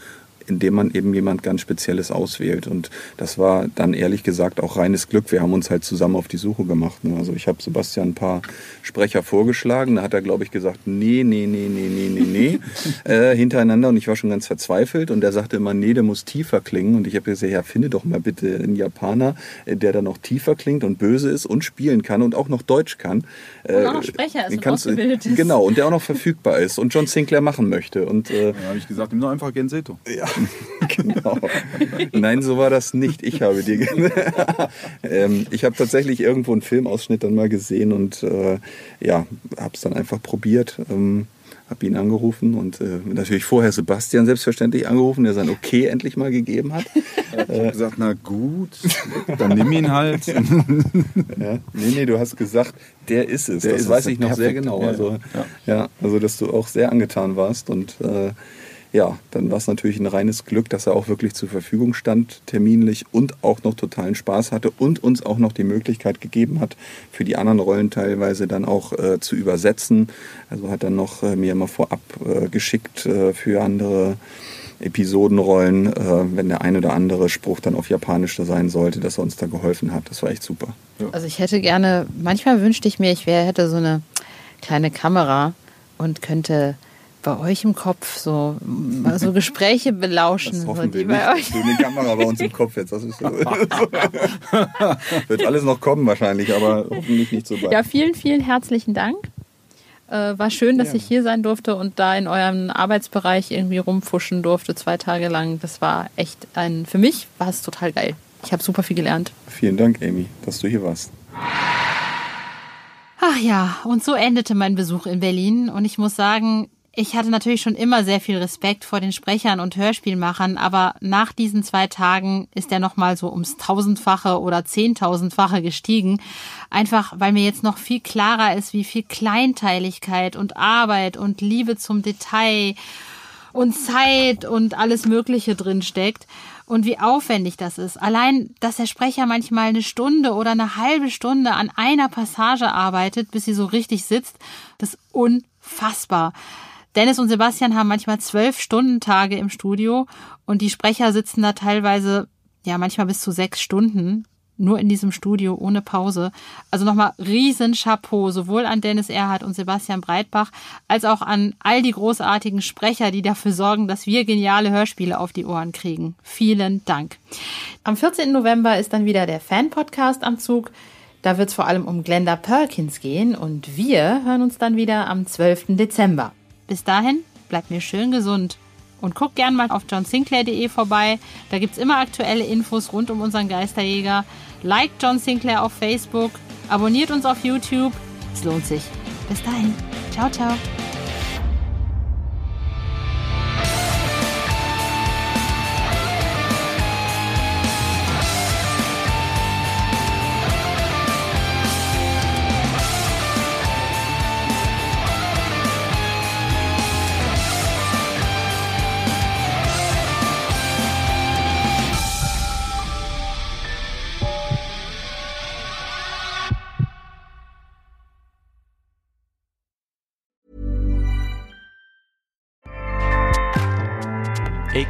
Speaker 17: indem man eben jemand ganz Spezielles auswählt. Und das war dann ehrlich gesagt auch reines Glück. Wir haben uns halt zusammen auf die Suche gemacht. Ne? Also ich habe Sebastian ein paar Sprecher vorgeschlagen. Da hat er, glaube ich, gesagt, nee, nee, nee, nee, nee, nee, nee, äh, hintereinander. Und ich war schon ganz verzweifelt. Und er sagte immer, nee, der muss tiefer klingen. Und ich habe gesagt, ja, finde doch mal bitte einen Japaner, äh, der dann noch tiefer klingt und böse ist und spielen kann und auch noch Deutsch kann.
Speaker 3: Und auch noch Sprecher ist und
Speaker 17: kannst,
Speaker 3: ausgebildet ist.
Speaker 17: Genau, und der auch noch verfügbar ist und John Sinclair machen möchte. Und, äh,
Speaker 21: Da habe ich gesagt, nimm doch einfach Genseto.
Speaker 17: Ja, genau. Nein, so war das nicht. Ich habe dir. ähm, ich habe tatsächlich irgendwo einen Filmausschnitt dann mal gesehen und äh, ja, habe es dann einfach probiert. Ähm, habe ihn angerufen und äh, natürlich vorher Sebastian selbstverständlich angerufen, der sein Okay endlich mal gegeben hat.
Speaker 21: Ich habe gesagt, na gut, dann nimm ihn halt.
Speaker 17: ja. Nee, nee, du hast gesagt, der ist es.
Speaker 21: Der
Speaker 17: das
Speaker 21: ist
Speaker 17: weiß
Speaker 21: es,
Speaker 17: ich noch sehr
Speaker 21: perfekt.
Speaker 17: genau.
Speaker 21: Ja,
Speaker 17: Also,
Speaker 21: ja.
Speaker 17: ja. also, dass du auch sehr angetan warst und äh, ja, dann war es natürlich ein reines Glück, dass er auch wirklich zur Verfügung stand, terminlich und auch noch totalen Spaß hatte und uns auch noch die Möglichkeit gegeben hat, für die anderen Rollen teilweise dann auch äh, zu übersetzen. Also hat dann noch äh, mir immer vorab äh, geschickt äh, für andere Episodenrollen, äh, wenn der ein oder andere Spruch dann auf Japanisch sein sollte, dass er uns da geholfen hat. Das war echt super.
Speaker 16: Also ich hätte gerne, manchmal wünschte ich mir, ich wär, hätte so eine kleine Kamera und könnte bei euch im Kopf so, mal so Gespräche belauschen, so,
Speaker 17: Hoffen
Speaker 16: die
Speaker 17: wir
Speaker 16: bei
Speaker 17: nicht.
Speaker 16: euch.
Speaker 17: Du eine Kamera bei uns im Kopf jetzt. Das ist so. Wird alles noch kommen wahrscheinlich, aber hoffentlich nicht so bald.
Speaker 16: Ja, vielen, vielen herzlichen Dank. Äh, war schön, dass
Speaker 17: Ja.
Speaker 16: ich hier sein durfte und da in eurem Arbeitsbereich irgendwie rumfuschen durfte, zwei Tage lang. Das war echt ein, für mich war es total geil. Ich habe super viel gelernt.
Speaker 17: Vielen Dank, Amy, dass du hier warst.
Speaker 3: Ach ja, und so endete mein Besuch in Berlin. Und ich muss sagen, ich hatte natürlich schon immer sehr viel Respekt vor den Sprechern und Hörspielmachern, aber nach diesen zwei Tagen ist er nochmal so ums Tausendfache oder Zehntausendfache gestiegen. Einfach, weil mir jetzt noch viel klarer ist, wie viel Kleinteiligkeit und Arbeit und Liebe zum Detail und Zeit und alles Mögliche drin steckt und wie aufwendig das ist. Allein, dass der Sprecher manchmal eine Stunde oder eine halbe Stunde an einer Passage arbeitet, bis sie so richtig sitzt, das ist unfassbar. Dennis und Sebastian haben manchmal zwölf Stundentage im Studio und die Sprecher sitzen da teilweise, ja, manchmal bis zu sechs Stunden nur in diesem Studio ohne Pause. Also nochmal riesen Chapeau, sowohl an Dennis Erhardt und Sebastian Breitbach, als auch an all die großartigen Sprecher, die dafür sorgen, dass wir geniale Hörspiele auf die Ohren kriegen. Vielen Dank. Am 14. November ist dann wieder der Fan-Podcast am Zug. Da wird es vor allem um Glenda Perkins gehen und wir hören uns dann wieder am 12. Dezember. Bis dahin, bleibt mir schön gesund. Und guckt gern mal auf johnsinclair.de vorbei. Da gibt's immer aktuelle Infos rund um unseren Geisterjäger. Liked John Sinclair auf Facebook. Abonniert uns auf YouTube. Es lohnt sich. Bis dahin. Ciao, ciao.